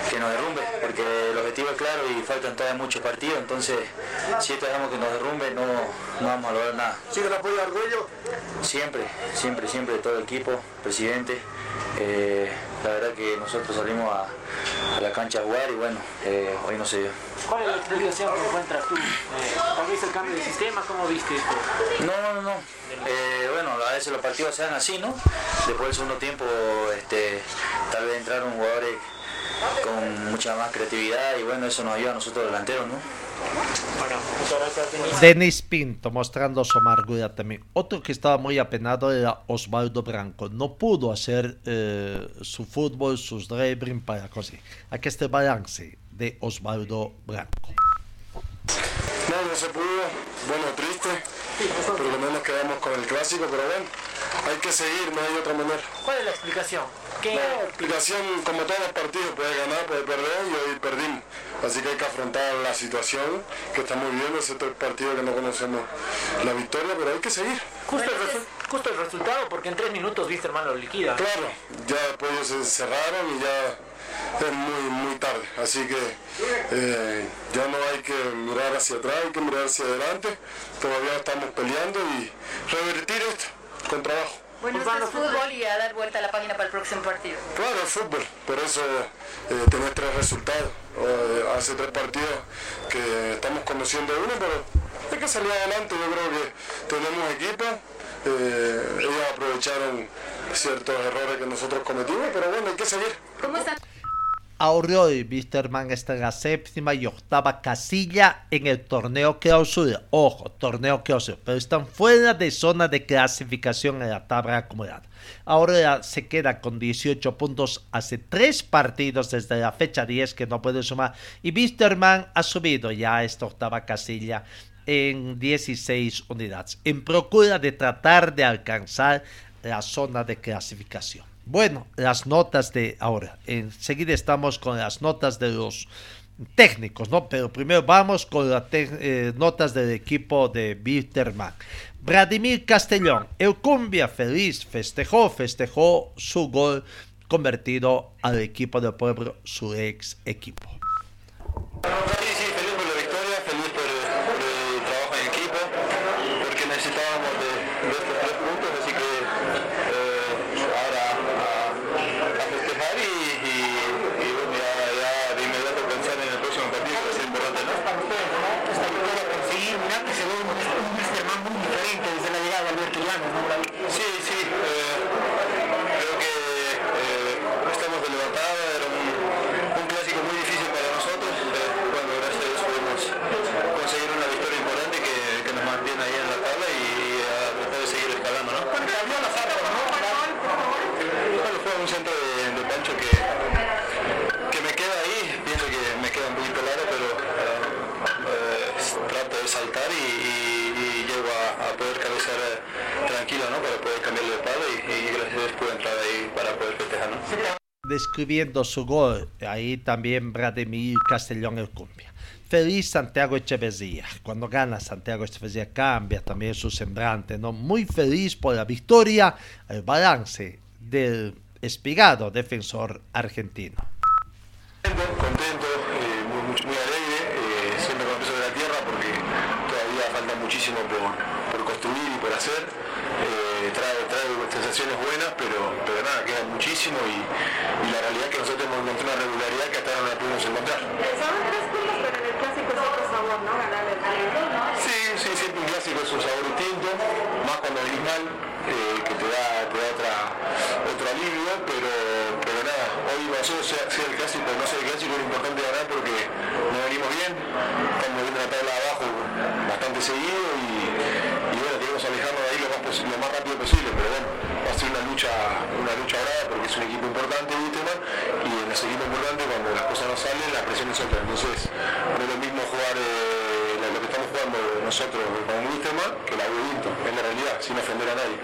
que nos derrumbe, porque el objetivo es claro y faltan todavía muchos partidos, entonces si esto dejamos que nos derrumbe no, no vamos a lograr nada. ¿Sigue el apoyo de orgullo? Siempre, siempre, siempre, todo el equipo, presidente. Eh, la verdad que nosotros salimos a, a la cancha a jugar y bueno, eh, hoy no se dio. ¿Cuál es la explicación que encuentras tú? Eh, ¿Tal vez el cambio de sistema? ¿Cómo viste esto? No, no, no. Eh, bueno, a veces los partidos se dan así, ¿no? Después del segundo tiempo, este, tal vez entraron jugadores con mucha más creatividad y bueno, eso nos ayuda a nosotros delanteros, ¿no? Bueno, muchas gracias, Denis. Denis Pinto mostrando su amargura también. Otro que estaba muy apenado era Osvaldo Branco. No pudo hacer eh, su fútbol, sus dribbling para conseguir. Aquí está el balance de Osvaldo Branco. No, no se pudo. Bueno, triste. Por lo menos quedamos con el clásico, pero bueno, hay que seguir, no hay otra manera. ¿Cuál es la explicación? ¿Qué? La explicación, como todos los partidos, puede ganar, puede perder y hoy perdimos. Así que hay que afrontar la situación que estamos viviendo, ese tres partidos que no conocemos la victoria, pero hay que seguir. Justo el, resu- justo el resultado, porque en tres minutos viste, hermano, lo liquida. Claro, ya después ellos se cerraron y ya es muy, muy tarde. Así que eh, ya no hay que mirar hacia atrás, hay que mirar hacia adelante. Todavía estamos peleando y revertir esto con trabajo. Bueno, esto es fútbol y a dar vuelta a la página para el próximo partido. Claro, el fútbol, por eso eh, tenés tres resultados. Eh, hace tres partidos que estamos conociendo uno, pero hay que salir adelante. Yo creo que tenemos equipo. Eh, ellos aprovecharon ciertos errores que nosotros cometimos, pero bueno, hay que seguir. ¿Cómo están? Aurora y Wisterman está en la séptima y octava casilla en el torneo clausura. Ojo, torneo clausura, pero están fuera de zona de clasificación en la tabla acumulada. Aurora se queda con 18 puntos hace tres partidos desde la fecha 10 que no puede sumar. Y Wisterman ha subido ya a esta octava casilla en 16 unidades, en procura de tratar de alcanzar la zona de clasificación. Bueno, las notas de ahora. Enseguida estamos con las notas de los técnicos, ¿no? Pero primero vamos con las eh, notas del equipo de Bitterman. Vladimir Castellón, el cumbia feliz, festejó, festejó su gol convertido al equipo del pueblo, su ex equipo. Describiendo su gol, ahí también Vladimir Castellón el cumbia. Feliz Santiago Echeverría. Cuando gana Santiago Echeverría cambia también su semblante, ¿no? Muy feliz por la victoria, el balance del espigado defensor argentino. Contento, eh, muy, muy, muy alegre, eh, siempre con peso de la tierra porque todavía falta muchísimo por, por construir y por hacer. Buenas, pero, pero nada, queda muchísimo y, y la realidad es que nosotros hemos encontrado una regularidad que hasta ahora no la pudimos encontrar. Son tres puntos, pero en el clásico es otro sabor, ¿no? Ganar el ¿no? Sí, sí, siempre un clásico es un sabor distinto, más cuando venís mal, eh, que te da, te da otra, otro alivio, pero, pero nada, hoy nosotros sea, sea el clásico no sea el clásico, es importante ganar porque no venimos bien, estamos viendo la tabla abajo bastante seguido y, y bueno, queremos alejarnos de ahí lo más, rápido posible, pero bueno, va a ser una lucha, una lucha brava porque es un equipo importante, Wisterman, y en ese equipo importante cuando las cosas no salen, la presión es otra, entonces no es lo mismo jugar eh, lo que estamos jugando nosotros con Wisterman que la Ubinto, es la realidad, sin ofender a nadie.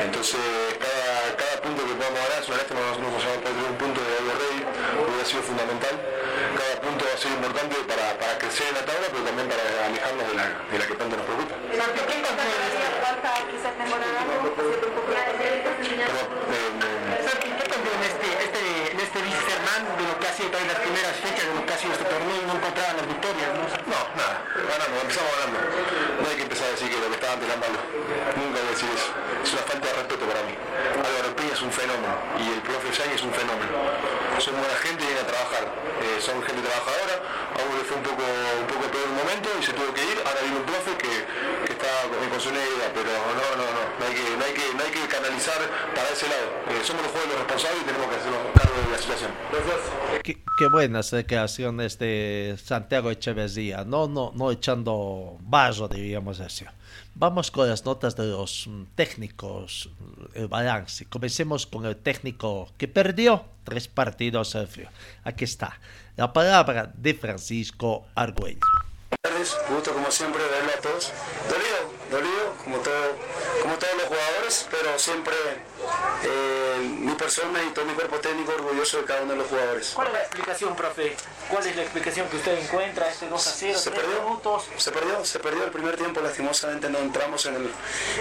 Entonces cada, punto que podamos ganar, es una lástima nosotros nos hemos perdido un punto de Rey, hubiera sido fundamental. Punto va a ser importante para, para crecer en la tabla, pero también para alejarnos de la, de la que tanto nos preocupa. ¿qué eh, eh, Santi, ¿qué encontró en este, este, en este Wisterman de lo que ha sido también las primeras fechas de lo que ha sido este torneo y no encontraban las victorias, ¿no? No, nada, ganamos, empezamos ganando. No hay que empezar a decir que lo que estaba antes era malo. Nunca voy a decir eso. Es una falta de respeto para mí. Álvaro Peña es un fenómeno y el profe Yang es un fenómeno. Son buena gente y vienen a trabajar. Eh, son gente trabajadora. A uno le fue un poco, un poco peor un momento y se tuvo que ir. Ahora viene un profe que, que está con, con su idea, pero no, no, no. No hay que, no hay que, no hay que canalizar para ese lado. Eh, somos los jugadores los responsables y tenemos que hacernos cargo de la situación. Qué, qué buenas declaraciones de Santiago Echeverría, no, no, no echando barro, diríamos así. Vamos con las notas de los mm, técnicos, el balance. Comencemos con el técnico que perdió tres partidos al frío. Aquí está la palabra de Francisco Argüello. gusto como siempre verlo a todos. Dolido, dolido, como, todo, como todos los jugadores, pero siempre eh, mi persona y todo mi cuerpo técnico orgulloso de cada uno de los jugadores. ¿Cuál es la explicación, profe? ¿Cuál es la explicación que usted encuentra este 2 a 0? Se perdió, minutos? se perdió, se perdió el primer tiempo, lastimosamente no entramos en el,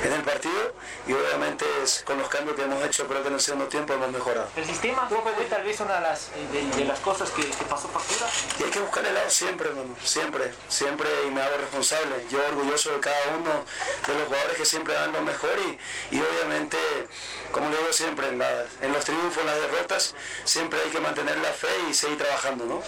en el partido y obviamente es- con los cambios que hemos hecho creo que en el segundo tiempo hemos mejorado. ¿El sistema, profe, fue tal vez una de las, eh, de, de las cosas que, que pasó factura? Y hay que buscar el lado siempre, hermano, siempre, siempre y me hago responsable. Yo orgulloso de cada uno de los jugadores que siempre dan lo mejor y, y obviamente, como le digo siempre, en, la- en los triunfos, en las derrotas, siempre hay que mantener la fe y seguir trabajando, ¿no?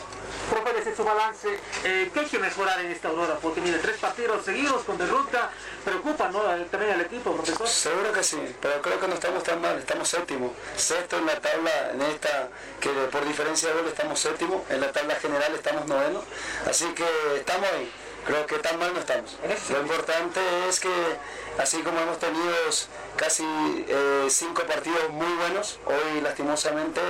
Profe, desde su balance, eh, ¿qué hay que mejorar en esta Aurora? Porque mire, tres partidos seguidos con derrota, preocupa ¿no? También al equipo, profesor. Seguro que sí, pero creo que no estamos tan mal, estamos séptimo, sexto en la tabla, en esta, que por diferencia de gol estamos séptimo, en la tabla general estamos noveno, así que estamos ahí, creo que tan mal no estamos. Lo importante es que así como hemos tenido casi eh, cinco partidos muy buenos, hoy lastimosamente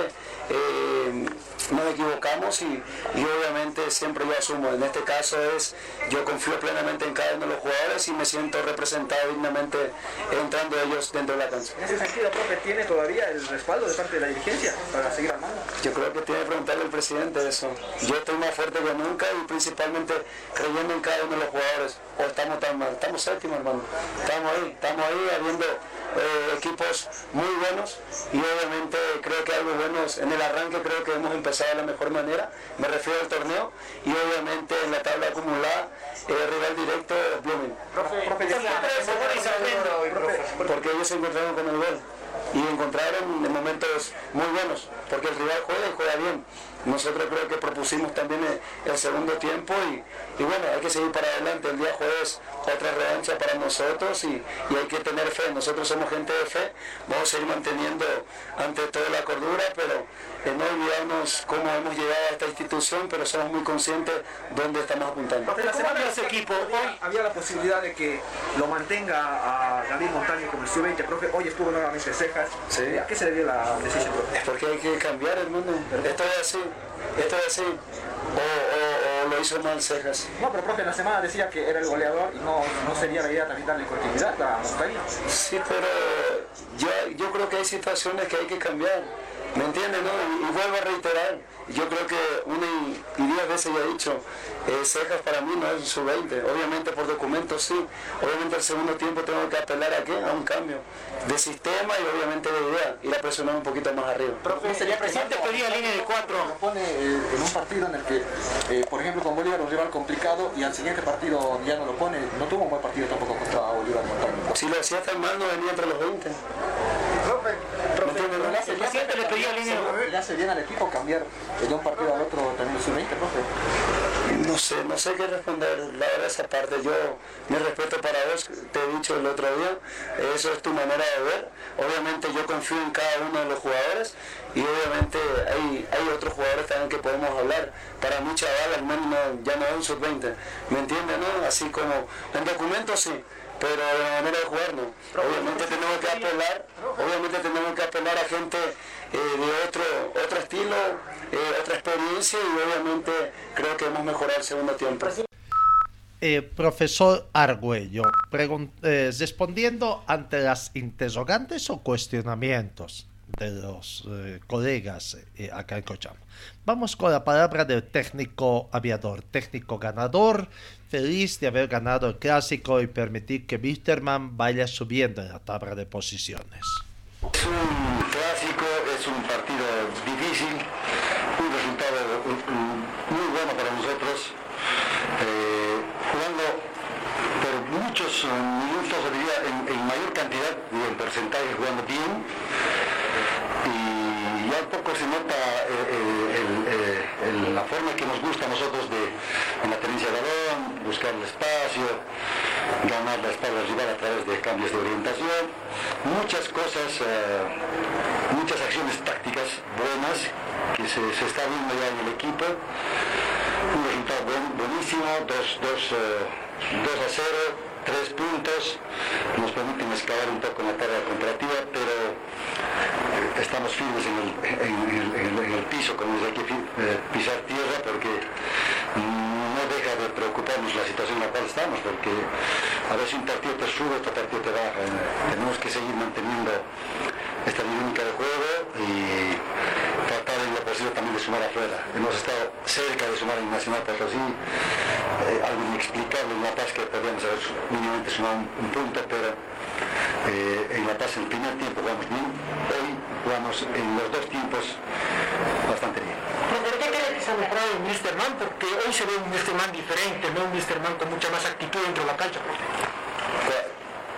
eh, nos equivocamos y, y obviamente siempre yo asumo, en este caso es, yo confío plenamente en cada uno de los jugadores y me siento representado dignamente entrando ellos dentro de la cancha. En ese sentido, profe, ¿tiene todavía el respaldo de parte de la dirigencia para seguir armando? Yo creo que tiene que preguntarle al presidente eso. Yo estoy más fuerte que nunca y principalmente creyendo en cada uno de los jugadores. O estamos tan mal, estamos séptimo hermano. Estamos ahí, estamos ahí habiendo eh, equipos muy buenos y obviamente creo que algo buenos en el arranque creo que hemos empezado de la mejor manera. Me refiero al torneo y obviamente en la tabla acumulada el rival directo es Blooming. Porque ellos se encontraron con el gol y encontraron en muy buenos, porque el rival juega y juega bien. Nosotros creo que propusimos también el, el segundo tiempo y, y bueno, hay que seguir para adelante. El día jueves otra revancha para nosotros y, y hay que tener fe. Nosotros somos gente de fe, vamos a seguir manteniendo ante todo la cordura, pero eh, no olvidarnos cómo hemos llegado a esta institución, pero somos muy conscientes dónde estamos apuntando. La semana de ese equipo, hoy había la posibilidad de que lo mantenga a David Montaño como el sub-20, profe. Hoy estuvo nuevamente Cejas. ¿A qué se debió la decisión, profe? Es porque hay que cambiar el mundo. Esto es así, esto es así. O, o- o lo hizo mal Cejas. No, pero profe, en la semana decía que era el goleador y no, no sería la idea también darle continuidad a Montaño. Sí, pero yo, yo creo que hay situaciones que hay que cambiar. ¿Me entiendes? No? Y, y vuelvo a reiterar, yo creo que una y, y diez veces ya he dicho, eh, Cejas para mí no es su 20. Obviamente por documentos sí. Obviamente al segundo tiempo tengo que apelar a qué? A un cambio de sistema y obviamente de idea. Ir a presionar un poquito más arriba. Profe, sería presidente pedía línea de cuatro. Lo pone eh, en un partido en el que, eh, por ejemplo, con Bolívar un rival complicado y al siguiente partido ya no lo pone. No tuvo un buen partido tampoco contra Bolívar. Si lo hacía tan mal no venía entre los 20. Profe, profe, pero le hace, presidente le pedía línea. le hace bien al equipo cambiar de un partido al otro también sub-20, profe. No sé, no sé qué responder. La verdad esa parte, yo, mi respeto para vos, te he dicho el otro día, eso es tu manera de ver. Obviamente yo confío en cada uno de los jugadores y obviamente hay, hay otros jugadores también que podemos hablar. Para mí Chaval al menos no- ya no es un sub-20, ¿me entiendes? No? Así como en documentos sí, pero de la manera de jugar no. Obviamente tenemos que apelar, obviamente tenemos que apelar a gente eh, de otro, otro estilo, eh, otra experiencia y obviamente creo que hemos mejorado el segundo tiempo. Eh, profesor Argüello, eh, respondiendo ante las interrogantes o cuestionamientos de los eh, colegas eh, acá en Cochabamba. Vamos con la palabra del técnico aviador, técnico ganador, feliz de haber ganado el clásico y permitir que Wisterman vaya subiendo en la tabla de posiciones. Es un clásico, es un partido difícil, un resultado mm, muy bueno para nosotros. Eh, jugando por muchos eh, minutos, yo diría, en, en mayor cantidad y en porcentaje jugando bien. Y ya un poco se nota eh, eh, el- eh, el- la forma que nos gusta a nosotros de en la tenencia de balón, buscar el espacio, ganar la espalda rival a través de cambios de orientación, muchas cosas, eh, muchas acciones tácticas buenas que se, se está viendo ya en el equipo. Un resultado buen- buenísimo, 2 a 0, 3 puntos, nos permiten excavar un poco en la tabla comparativa, pero eh, estamos firmes en el, en el- en el- el piso, eh, pisar tierra, porque de preocuparnos la situación en la cual estamos, porque a veces un partido te sube, otro partido te baja. Eh, Tenemos que seguir manteniendo esta dinámica de juego y tratar en lo posible también de sumar afuera. Hemos estado cerca de sumar en Nacional Potosí, eh, algo inexplicable en La Paz que podríamos haber mínimamente sumado un, un punto, pero eh, en La Paz en el primer tiempo jugamos bien, hoy jugamos en los dos tiempos bastante bien. ¿Por mejorado el Mr. Man? Porque hoy se ve un Mr. Man diferente, no un Mr. Man con mucha más actitud dentro de la cancha.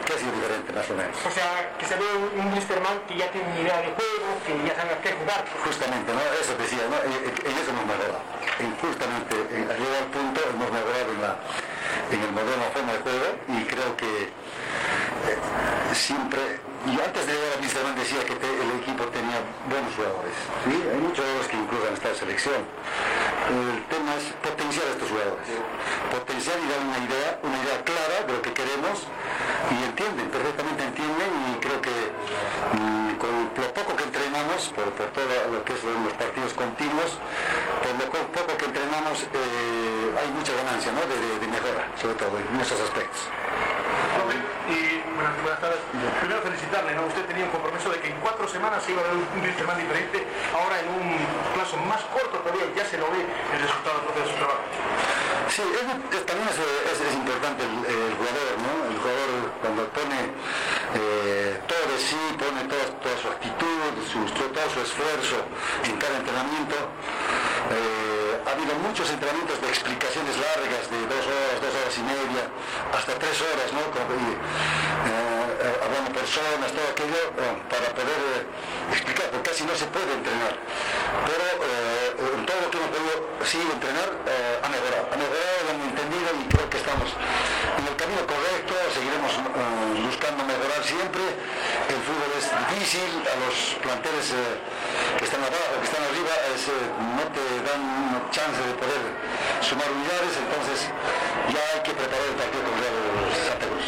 ¿Qué ha sido diferente más o menos? O sea, que se ve un, un Mr. Man que ya tiene una idea de juego, que ya sabe a qué jugar. Justamente, ¿no? Eso decía, ¿no? En, en- en eso hemos mejorado. En justamente, en, al llegar al punto, hemos mejorado en, la, en el modelo, la forma de juego y creo que eh, siempre, yo antes de llegar a Misterman decía que te- el equipo tenía buenos jugadores. ¿sí? Hay muchos jugadores que incluso han estado en selección. El tema es potenciar a estos jugadores. Potenciar y dar una idea, una idea clara de lo que queremos y entienden, perfectamente entienden y creo que mm, con lo poco que entrenamos, por, por todo lo que son los partidos continuos, por lo co- poco que entrenamos eh, hay mucha ganancia ¿no? de, de- de mejora, sobre todo en esos aspectos. Buenas, buenas tardes. Primero felicitarle, ¿no? Usted tenía un compromiso de que en cuatro semanas se iba a ver un Mr. Man diferente. Ahora en un plazo más corto todavía ya se lo ve el resultado de su trabajo. Sí, también es, importante el, jugador, ¿no? El jugador cuando pone eh, todo de sí, pone toda, su actitud, su- todo su esfuerzo en cada entrenamiento. Eh, ha habido muchos entrenamientos de explicaciones largas, de dos horas, dos horas y media, hasta tres horas, ¿no? Como, y, eh, eh, hablando personas, todo aquello, eh, para poder eh, explicar, porque casi no se puede entrenar. Pero eh, en todo lo que hemos podido sí entrenar, ha mejorado, ha mejorado, lo han entendido y creo que estamos camino correcto, seguiremos eh, buscando mejorar siempre. El fútbol es difícil, a los planteles eh, que están abajo, que están arriba, es, eh, no te dan chance de poder sumar unidades, entonces ya hay que preparar el partido con Santa Cruz.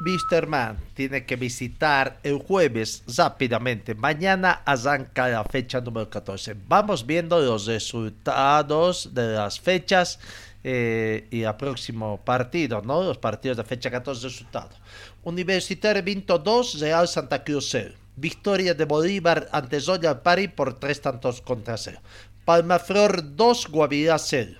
Wisterman tiene que visitar el jueves rápidamente. Mañana arranca la fecha número 14. Vamos viendo los resultados de las fechas eh, y al próximo partido, ¿no? Los partidos de fecha 14 resultado. Universitario Vinto 2, Real Santa Cruz 0. Victoria de Bolívar ante Zoya Pari por tres tantos contra 0. Palmaflor 2, Guavirá 0.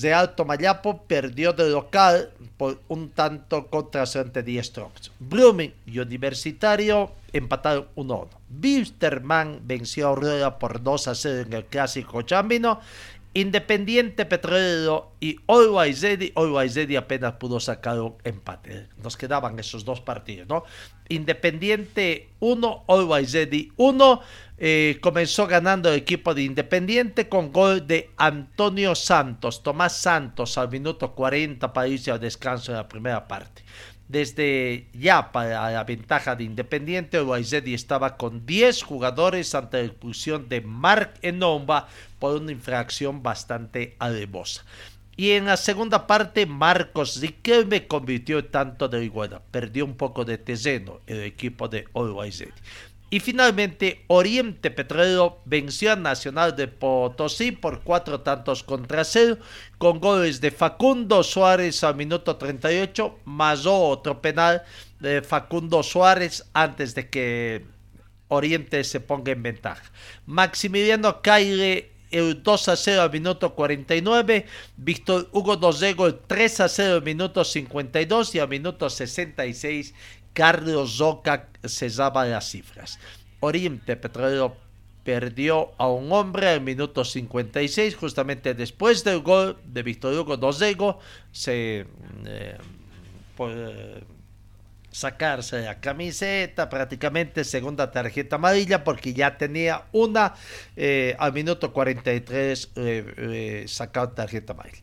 Real Tomayapo perdió de local por un tanto contra ante 10 Strokes. Blooming y Universitario empataron 1-1. Wilstermann venció a Aurora por 2 a 0 en el clásico chambino. Independiente Petrolero y Always Ready. Always Ready apenas pudo sacar un empate. Nos quedaban esos dos partidos, ¿no? Independiente 1, Always Ready 1. Eh, comenzó ganando el equipo de Independiente con gol de Antonio Santos, Tomás Santos al minuto 40 para irse al descanso de la primera parte. Desde ya para la ventaja de Independiente, Uruguay estaba con 10 jugadores ante la expulsión de Mark Enomba por una infracción bastante alevosa. Y en la segunda parte, Marcos Riquelme convirtió tanto de igualdad. Perdió un poco de terreno el equipo de Uruguay y finalmente, Oriente Petrolero venció a Nacional de Potosí por cuatro tantos contra cero, con goles de Facundo Suárez al minuto 38, más otro penal de Facundo Suárez antes de que Oriente se ponga en ventaja. Maximiliano Caire el 2 a 0 al minuto 49, Víctor Hugo Dosego el 3 a 0 al minuto 52 y al minuto 66 Carlos Zoca cesaba las cifras. Oriente Petrolero perdió a un hombre al minuto 56, justamente después del gol de Víctor Hugo Dosego, se eh, eh, sacarse la camiseta, prácticamente segunda tarjeta amarilla, porque ya tenía una eh, al minuto 43 sacado tarjeta amarilla.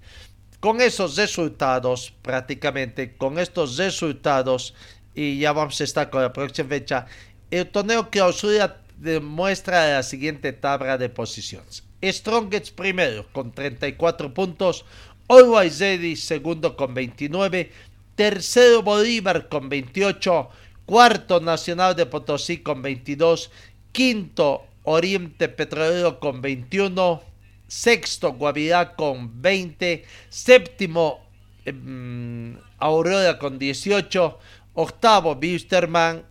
Con esos resultados, prácticamente con estos resultados, y ya vamos a estar con la próxima fecha. El torneo clausura demuestra la siguiente tabla de posiciones. Strongest primero con 34 puntos, Always Ready segundo con 29, tercero Bolívar con 28, cuarto Nacional de Potosí con 22, quinto Oriente Petrolero con 21, sexto Guavirá con 20, séptimo em, Aurora con 18, Octavo, Bisterman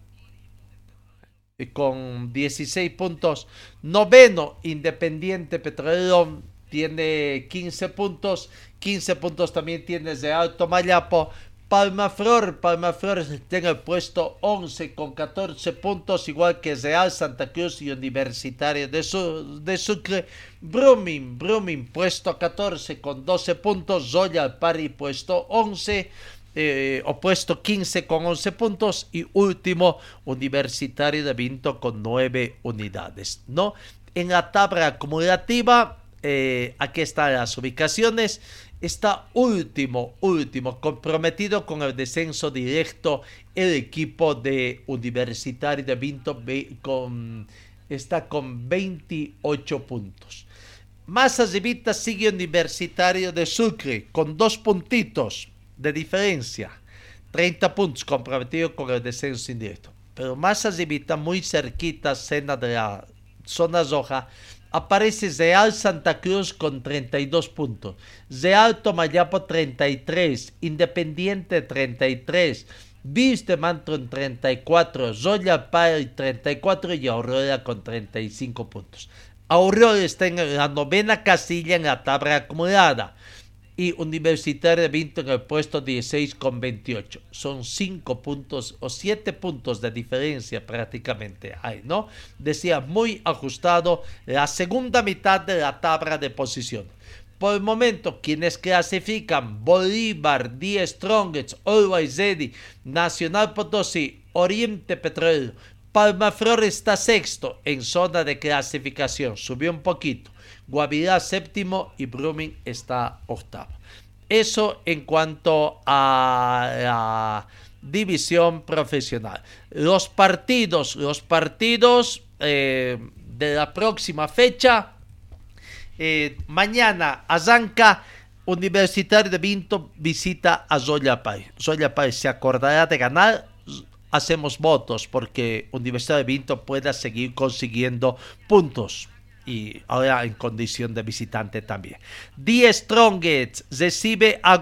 con 16 puntos. Noveno, Independiente Petrolero tiene 15 puntos. 15 puntos también tiene de Alto Mayapo. Palmaflor, Palmaflor tiene el puesto 11 con 14 puntos, igual que Real Santa Cruz y Universitario de, de Sucre. Brumming, Brumming, puesto 14 con 12 puntos. Zoya Pari, puesto 11 eh, opuesto 15 con 11 puntos y último Universitario de Vinto con 9 unidades. ¿no? En la tabla acumulativa, eh, aquí están las ubicaciones. Está último, último, comprometido con el descenso directo el equipo de Universitario de Vinto con, está con 28 puntos. Más arribita sigue Universitario de Sucre con dos puntitos de diferencia. 30 puntos comprometidos con el descenso indirecto. Pero más arribita, muy cerquita, cena de la zona roja, aparece Real Santa Cruz con 32 puntos. Real Tomayapo 33. Independiente 33. Viste Mantro en 34. Zoya Pai 34 y Aurora con 35 puntos. Aurora está en la novena casilla en la tabla acumulada y Universitario de Vinto en el puesto 16 con 28. Son 5 puntos o 7 puntos de diferencia prácticamente hay, ¿no? Decía muy ajustado la segunda mitad de la tabla de posición. Por el momento, quienes clasifican Bolívar, Die Strongest, Always Ready, Nacional Potosí, Oriente Petróleo, Palmaflor está sexto en zona de clasificación, subió un poquito. Guavirá séptimo y Brumming está octavo. Eso en cuanto a la división profesional. Los partidos, los partidos eh, de la próxima fecha. Eh, mañana arranca Universitario de Vinto visita a Zoya Pai. Zoya Pai se acordará de ganar. Hacemos votos porque Universidad de Vinto pueda seguir consiguiendo puntos y ahora en condición de visitante también. Die Strongest recibe a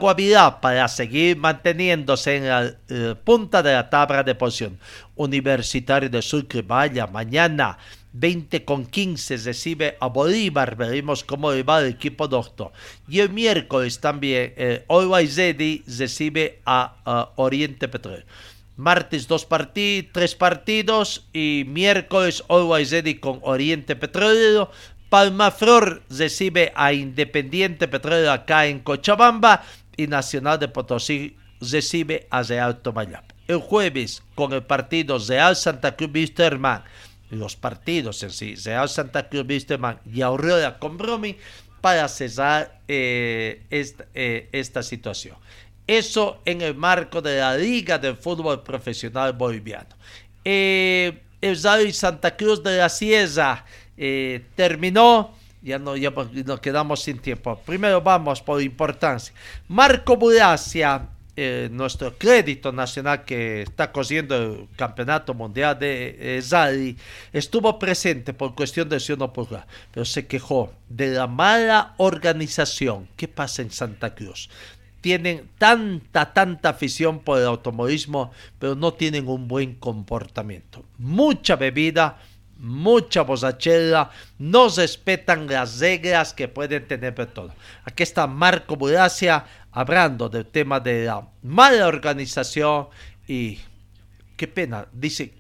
para seguir manteniéndose en la eh, punta de la tabla de posición. Universitario de Sucre, vaya, mañana 20 con 15 recibe a Bolívar, veremos cómo va el equipo doctor. Y el miércoles también eh, Always recibe a, a Oriente Petróleo. Martes dos partidos, tres partidos y miércoles Always Ready con Oriente Petróleo. Palmaflor recibe a Independiente Petróleo acá en Cochabamba y Nacional de Potosí recibe a Real Tomayapo. El jueves con el partido Real Santa Cruz Wisterman, los partidos en sí, Real Santa Cruz Wisterman y Aurora con Bromi para cerrar eh, eh, esta situación. Eso en el marco de la Liga del Fútbol Profesional Boliviano. Eh, el Real Santa Cruz de la Sierra eh, terminó. Ya, no, ya nos quedamos sin tiempo. Primero vamos por importancia. Marco Buracia, eh, nuestro crédito nacional que está cosiendo el Campeonato Mundial de eh, estuvo presente por cuestión de no pública, pero se quejó de la mala organización que pasa en Santa Cruz tienen tanta, tanta afición por el automovilismo, pero no tienen un buen comportamiento. Mucha bebida, mucha borrachera, no respetan las reglas que pueden tener por todo. Aquí está Marco Buracia hablando del tema de la mala organización y qué pena, dice,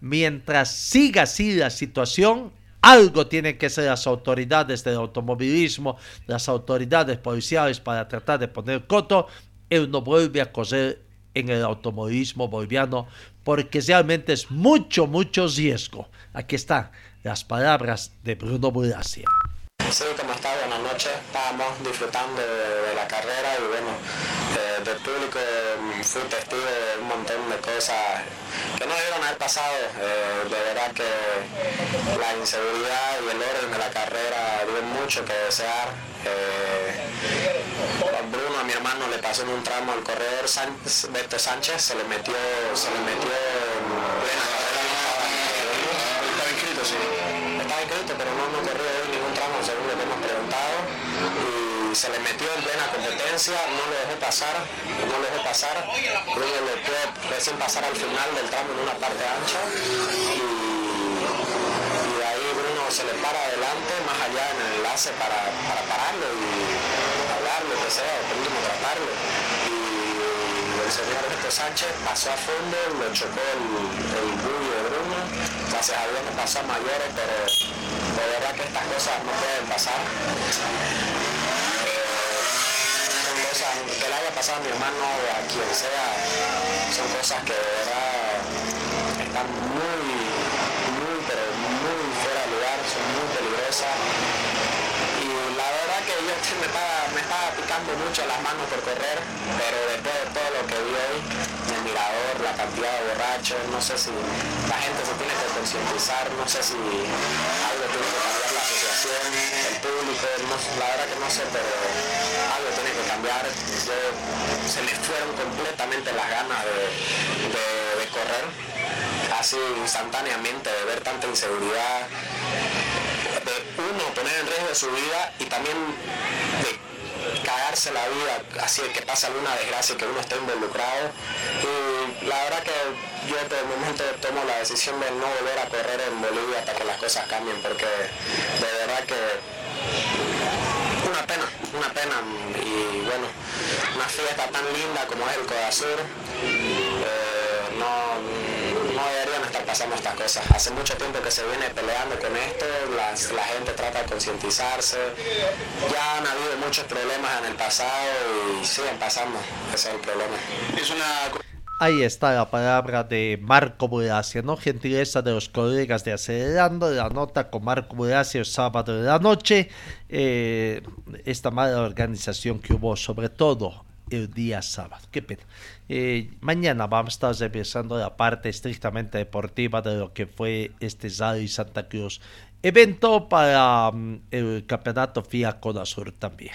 mientras siga así la situación, algo tienen que ser las autoridades del automovilismo, las autoridades policiales para tratar de poner coto. Él no vuelve a correr en el automovilismo boliviano porque realmente es mucho, mucho riesgo. Aquí están las palabras de Bruno Buracia. Sí, como está, buenas noches. Estábamos disfrutando de, de la carrera y bueno, eh, del público mm, fui testigo de un montón de cosas que no debieron haber pasado. Eh, de verdad que la inseguridad y el orden de la carrera dio mucho que desear. Eh, Bruno, a mi hermano, le pasó en un tramo al corredor Beto Sánchez, se le metió, se le metió en plena carrera. Estaba inscrito, sí. Estaba inscrito, pero no, no corrió ningún tramo, según lo que hemos preguntado. Y se le metió en plena competencia, no lo dejó pasar, no lo dejó pasar. Luego le pudo recién pasar al final del tramo en una parte ancha. Y, ahí Bruno se le para adelante, más allá en el enlace para, para pararlo y hablarlo, que sea, o último tratarlo. Y el señor Beto Sánchez pasó a fondo, lo chocó el, el bullo de Bruno. Gracias a Dios no pasó a mayores, pero de verdad que estas cosas no pueden pasar. Cosas que le haya pasado a mi hermano o a quien sea, son cosas que de verdad están muy, muy, pero muy fuera de lugar, son muy peligrosas. Y la verdad que yo me estaba, me estaba picando mucho las manos por correr, pero después de todo lo que vi hoy, el mirador, la cantidad de borrachos, no sé si la gente se tiene que concientizar, no sé si algo tiene que cambiar la asociación, el público, la verdad que no sé, pero cambiar. Se les fueron completamente las ganas de, correr, así instantáneamente, de ver tanta inseguridad, de uno poner en riesgo su vida y también de cagarse la vida, así que pasa alguna desgracia que uno esté involucrado. Y la verdad que yo por el momento tomo la decisión de no volver a correr en Bolivia hasta que las cosas cambien, porque de verdad que una pena. Y bueno, una fiesta tan linda como es el Codasur, eh, no, no deberían estar pasando estas cosas. Hace mucho tiempo que se viene peleando con esto, la gente trata de concientizarse. Ya han habido muchos problemas en el pasado y siguen pasando. Ese es el problema. Es una Ahí está la palabra de Marco Buracia, ¿no? Gentileza de los colegas de Acelerando, la nota con Marco Buracia el sábado de la noche. eh, esta mala organización que hubo, sobre todo el día sábado. Qué pena. Eh, mañana vamos a estar revisando la parte estrictamente deportiva de lo que fue este Rally Santa Cruz. Evento para mm, el campeonato FIA Sur también.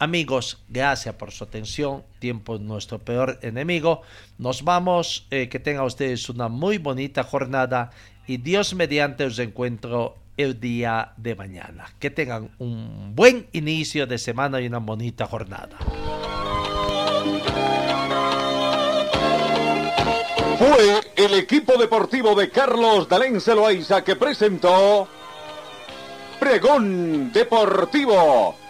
Amigos, gracias por su atención. Tiempo es nuestro peor enemigo. Nos vamos. eh, que tengan ustedes una muy bonita jornada. Y Dios mediante os encuentro el día de mañana. Que tengan un buen inicio de semana y una bonita jornada. Fue el equipo deportivo de Carlos Dalén Celoaiza que presentó Pregón Deportivo.